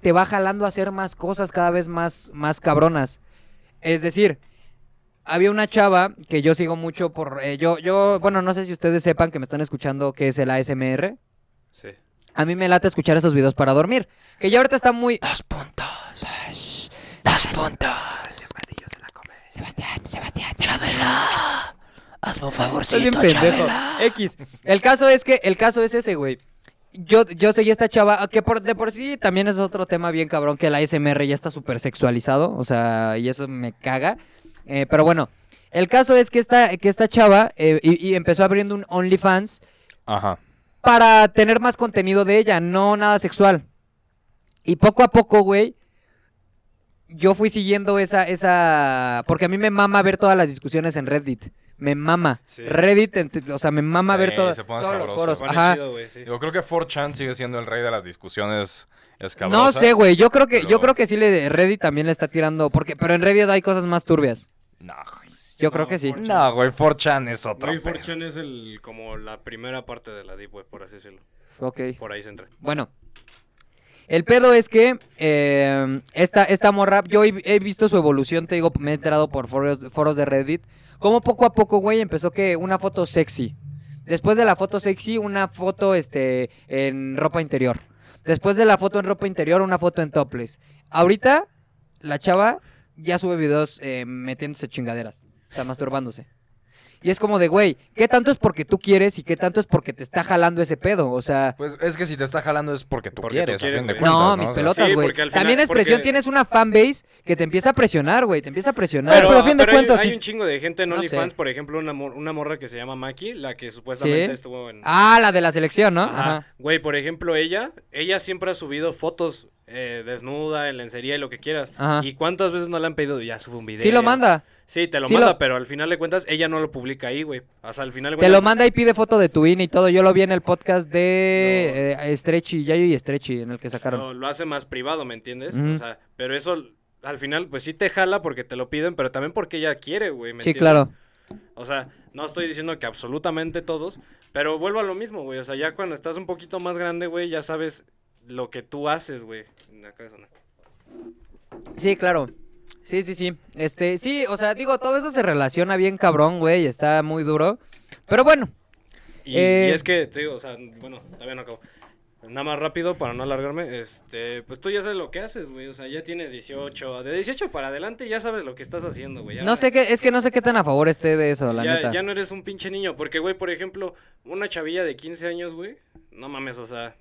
te va jalando a hacer más cosas cada vez más más cabronas. Es decir, había una chava que yo sigo mucho por eh, yo yo bueno no sé si ustedes sepan que me están escuchando que es el ASMR Sí. a mí me late escuchar esos videos para dormir que ya ahorita está muy Dos puntos. Dos puntos. Sebastián Sebastián Chabela. Hazme un favorcito, bien pendejo X el caso es que el caso es ese güey yo, yo seguí a esta chava, que por, de por sí también es otro tema bien cabrón, que el ASMR ya está súper sexualizado, o sea, y eso me caga. Eh, pero bueno, el caso es que esta, que esta chava eh, y, y empezó abriendo un OnlyFans Ajá. para tener más contenido de ella, no nada sexual. Y poco a poco, güey, yo fui siguiendo esa, esa, porque a mí me mama ver todas las discusiones en Reddit. Me mama. Sí. Reddit, o sea, me mama Sí, ver todo- se pone todos los sabroso. Pone Ajá. chido, güey, sí. Yo creo que 4chan sigue siendo el rey de las discusiones escabrosas. No sé, güey, yo creo que, yo creo que sí le Reddit también le está tirando, porque, pero en Reddit hay cosas más turbias. No, güey. Yo creo que sí. 4chan. No, güey, 4chan es otro. Güey, pedo. 4chan es el, como la primera parte de la Deep Web, por así decirlo. Ok. Por ahí se entra. Bueno. El pedo es que eh, esta, esta morra, yo he, he visto su evolución, te digo, me he enterado por foros, foros de Reddit, como poco a poco, güey, empezó que una foto sexy. Después de la foto sexy, una foto este, en ropa interior. Después de la foto en ropa interior, una foto en topless. Ahorita, la chava ya sube videos eh, metiéndose chingaderas, o sea, masturbándose. Y es como de, güey, ¿qué tanto es porque tú quieres y qué tanto es porque te está jalando ese pedo? O sea... Pues es que si te está jalando es porque tú Porque tú quieres, quieres, a fin de cuentas, No, ¿no? mis pelotas, güey. También expresión porque- tienes una fanbase que te empieza a presionar, güey. Te empieza a presionar. Pero a fin de pero hay- cuentas, hay, sí- un chingo de gente en No OnlyFans, sé. por ejemplo, una, mor- una morra que se llama Maki, la que supuestamente ¿Sí? estuvo en... Ah, la de la selección, ¿no? Ajá. Ajá. Güey, por ejemplo, ella, ella siempre ha subido fotos eh, desnuda, en lencería y lo que quieras. Ajá. ¿Y cuántas veces no le han pedido? Ya sube un video. Sí lo manda. Sí, te lo Sí manda, lo- pero al final de cuentas ella no lo publica ahí, güey. Sea, al final Te cuentas... lo manda y pide foto de tu INE y todo. Yo lo vi en el podcast de eh, Stretchy, Yayo y Stretchy, en el que sacaron. Lo, lo hace más privado, ¿me entiendes? O sea, pero eso al final, pues sí te jala porque te lo piden, pero también porque ella quiere, güey. ¿me Sí, entiendes? claro. O sea, no estoy diciendo que absolutamente todos, pero vuelvo a lo mismo, güey. O sea, ya cuando estás un poquito más grande, güey, ya sabes lo que tú haces, güey. Sí, claro. Sí, sí, sí. Este, sí, o sea, digo, todo eso se relaciona bien cabrón, güey. Está muy duro. Pero bueno, Y, Eh, y es que, te digo, o sea, bueno, todavía no acabo. Nada más rápido para no alargarme, este, pues tú ya sabes lo que haces, güey, o sea, ya tienes 18, de 18 para adelante ya sabes lo que estás haciendo, güey. no sé qué, es que no sé qué tan a favor esté de eso, la ya, neta. ya no eres un pinche niño, porque, güey, por ejemplo, una chavilla de 15 años, güey, no mames, o sea,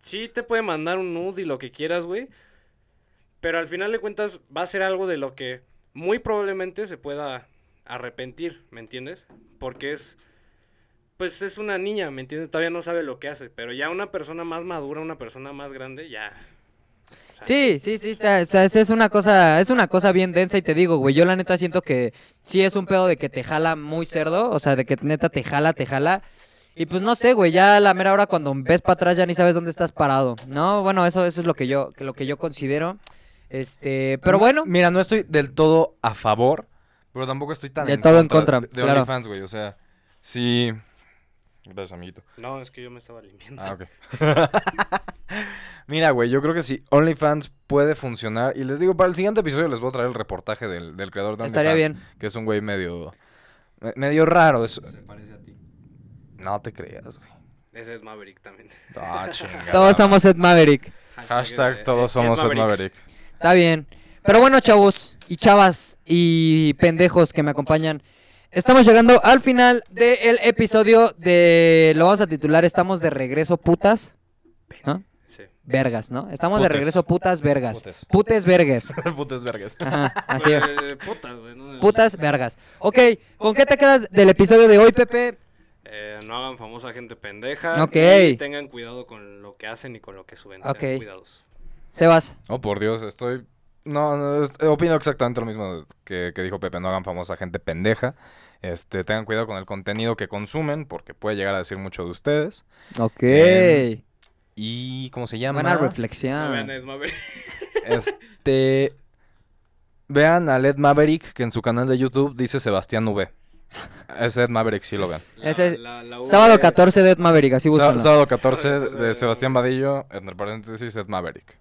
sí te puede mandar un nude y lo que quieras, güey, pero al final de cuentas va a ser algo de lo que muy probablemente se pueda arrepentir, ¿me entiendes? Porque es, pues es una niña, ¿me entiendes? Todavía no sabe lo que hace, pero ya una persona más madura, una persona más grande, ya... Sí, sí, sí, está, está- es, es una cosa, es una cosa bien densa y te digo, güey, yo la neta siento que sí es un pedo de que te jala muy cerdo, o sea, de que neta te jala, te jala. Y pues no sé, güey, ya a la mera hora cuando ves para atrás ya ni sabes dónde estás parado, ¿no? Bueno, eso, eso es lo que yo, lo que yo considero. Este, pero bueno, Mira, no estoy del todo a favor, pero tampoco estoy tan Del todo en contra, de, de claro. OnlyFans, güey. O sea, sí. Gracias, amiguito. No, es que yo me estaba limpiando. Ah, ok. Mira, güey, yo creo que sí, OnlyFans puede funcionar. Y les digo, para el siguiente episodio les voy a traer el reportaje del, del creador de OnlyFans. estaría bien. Que es un güey medio. me- medio raro. Se parece a ti. No te creas, güey. Ese es Maverick también. Ah, chingada. Todos somos Ed Maverick. Hashtag todos somos Ed. Maverick. Está bien. Pero bueno, chavos y chavas y pendejos que me acompañan. Estamos llegando al final del episodio de... Lo vamos a titular Estamos de regreso, putas. ¿No? Sí. Vergas, ¿no? Estamos de Putes. regreso, putas, vergas. Putes. Putes, vergas. Putas vergas. Ajá, así. Eh, putas, güey. Putas, vergas. Ok, ¿con qué te quedas del episodio de hoy, Pepe? Eh, no hagan famosa gente pendeja. Ok. Y tengan cuidado con lo que hacen y con lo que suben. Ok. Cuidados. Sebas. Oh, por Dios, estoy. No, no, es- opino exactamente lo mismo que, que dijo Pepe. No hagan famosa gente pendeja. Este, tengan cuidado con el contenido que consumen, porque puede llegar a decir mucho de ustedes. Ok. Bien. Y. ¿Cómo se llama? Buena reflexión. Ed Maverick. Este. Vean a Led Maverick, que en su canal de YouTube dice Sebastián V. Ese Ed Maverick, sí lo vean. La- Ese es la- la V- Sábado 14 de Ed Maverick, así Sá- búsquenlo. sábado 14 de Sebastián Vadillo, entre paréntesis, Ed Maverick.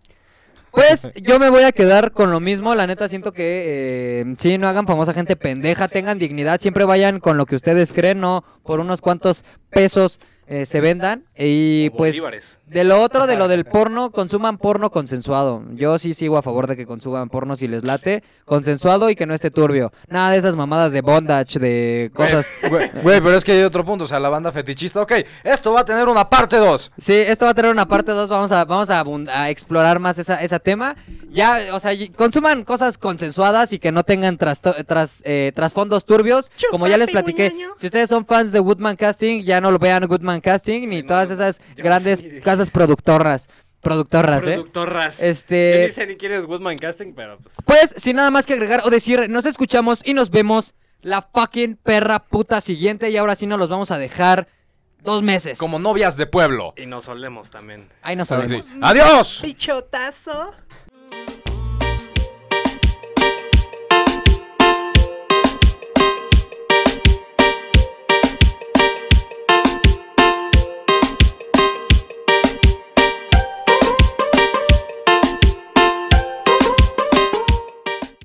Pues yo me voy a quedar con lo mismo, la neta siento que eh, sí, no hagan famosa gente pendeja, tengan dignidad, siempre vayan con lo que ustedes creen, no por unos cuantos pesos eh, se vendan y pues bolívares. de lo otro, de lo del porno, consuman porno consensuado. Yo sí sigo a favor de que consuman porno si les late, consensuado y que no esté turbio. Nada de esas mamadas de bondage, de cosas. Güey, güey, pero es que hay otro punto, o sea, la banda fetichista, ok, esto va a tener una parte 2. Sí, esto va a tener una parte 2, vamos a vamos a, explorar más esa, esa tema. Ya, o sea, consuman cosas consensuadas y que no tengan trasto- tras, eh, trasfondos turbios. Como ya les platiqué, si ustedes son fans de Woodman Casting, ya no lo vean Woodman Casting ni No, todas esas grandes casas productoras. Productoras, ¿eh? Productorras. Este- Yo ni sé ni quién es Woodman Casting, pero pues. Pues, sin nada más que agregar o decir, nos escuchamos y nos vemos la fucking perra puta siguiente. Y ahora sí nos los vamos a dejar dos meses. Como novias de pueblo. Y nos solemos también. Ahí nos sí. ¡Adiós! Bichotazo.